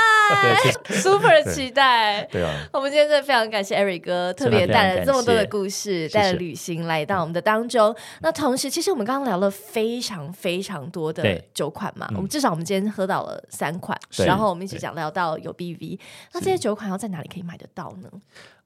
，super 期待。对啊，我们今天真的非常感谢 Eric 哥，特别带了这么多的故事，带了旅行来到我们的当中。那同时，其实我们刚刚聊了非常非常多的酒款嘛，我们至少我们今天喝到了三款，然后我们一起讲聊到有 BV，那这些酒款要在哪里可以买得到呢？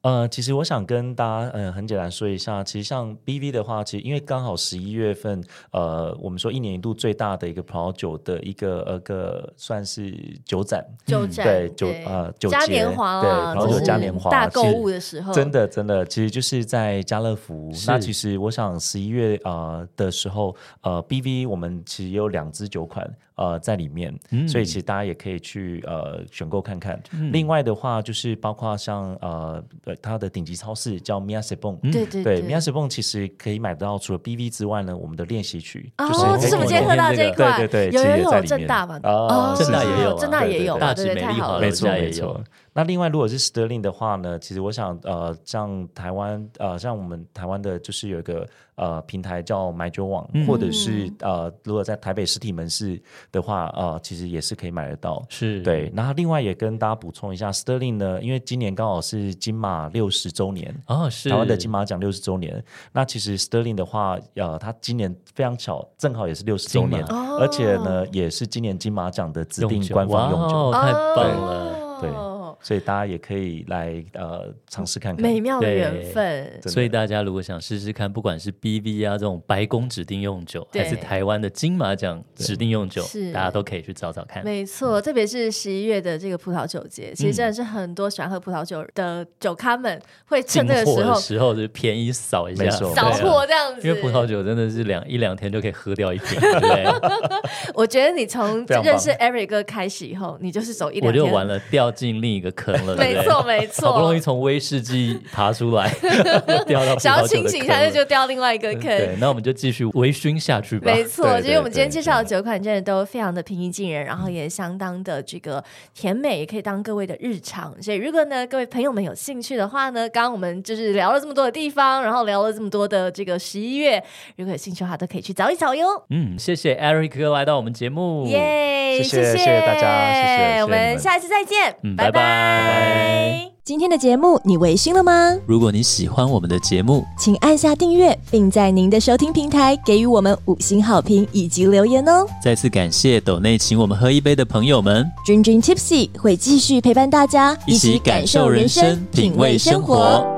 呃，其实我想跟大家，嗯、呃，很简单说一下，其实像 BV 的话，其实因为刚好十一月份，呃，我们说一年一度最大的一个葡萄酒的一个呃个算是酒展，酒展对酒呃酒节，嘉年华对，然后嘉年华大购物的时候，真的真的，其实就是在家乐福。那其实我想十一月啊、呃、的时候，呃，BV 我们其实有两支酒款。呃，在里面，嗯、所以其实大家也可以去呃选购看看。嗯、另外的话，就是包括像呃它的顶级超市叫 Mia Sebon，对对对，Mia Sebon 其实可以买到除了 BV 之外呢，我们的练习曲，哦、就是我们今天喝到这一块，对对对，有有有正大嘛，哦，正大也有，正大也有，大直美丽华楼下也有。那另外，如果是 Sterling 的话呢，其实我想，呃，像台湾，呃，像我们台湾的，就是有一个呃平台叫买酒网，嗯、或者是呃，如果在台北实体门市的话，呃，其实也是可以买得到。是对。然后另外也跟大家补充一下，Sterling 呢，因为今年刚好是金马六十周年哦，是台湾的金马奖六十周年。那其实 Sterling 的话，呃，它今年非常巧，正好也是六十周年，而且呢，也是今年金马奖的指定官方用酒，太棒了，对。对所以大家也可以来呃尝试看看美妙的缘分。所以大家如果想试试看，不管是 BV 啊这种白宫指定用酒，还是台湾的金马奖指定用酒，大家都可以去找找看。没错，特别是十一月的这个葡萄酒节，其实真的是很多喜欢喝葡萄酒的酒咖们会趁这个时候时候就便宜扫一下，扫货这样子。因为葡萄酒真的是两一两天就可以喝掉一瓶？我觉得你从认识 Eric 哥开始以后，你就是走一两天，我就完了，掉进另一个。坑了，没错没错，好不容易从威士忌爬出来，掉到想要清醒一下，就就掉另外一个坑。对，那我们就继续微醺下去吧。没错，其实我们今天介绍的酒款真的都非常的平易近人，然后也相当的这个甜美，也可以当各位的日常。所以如果呢，各位朋友们有兴趣的话呢，刚刚我们就是聊了这么多的地方，然后聊了这么多的这个十一月，如果有兴趣的话，都可以去找一找哟。嗯，谢谢 Eric 哥来到我们节目，耶，谢谢谢谢大家，谢谢，我们下一次再见，嗯，拜拜。拜。今天的节目你微醺了吗？如果你喜欢我们的节目，请按下订阅，并在您的收听平台给予我们五星好评以及留言哦。再次感谢斗内请我们喝一杯的朋友们。Dream Dream Tipsy 会继续陪伴大家，一起感受人生，品味生活。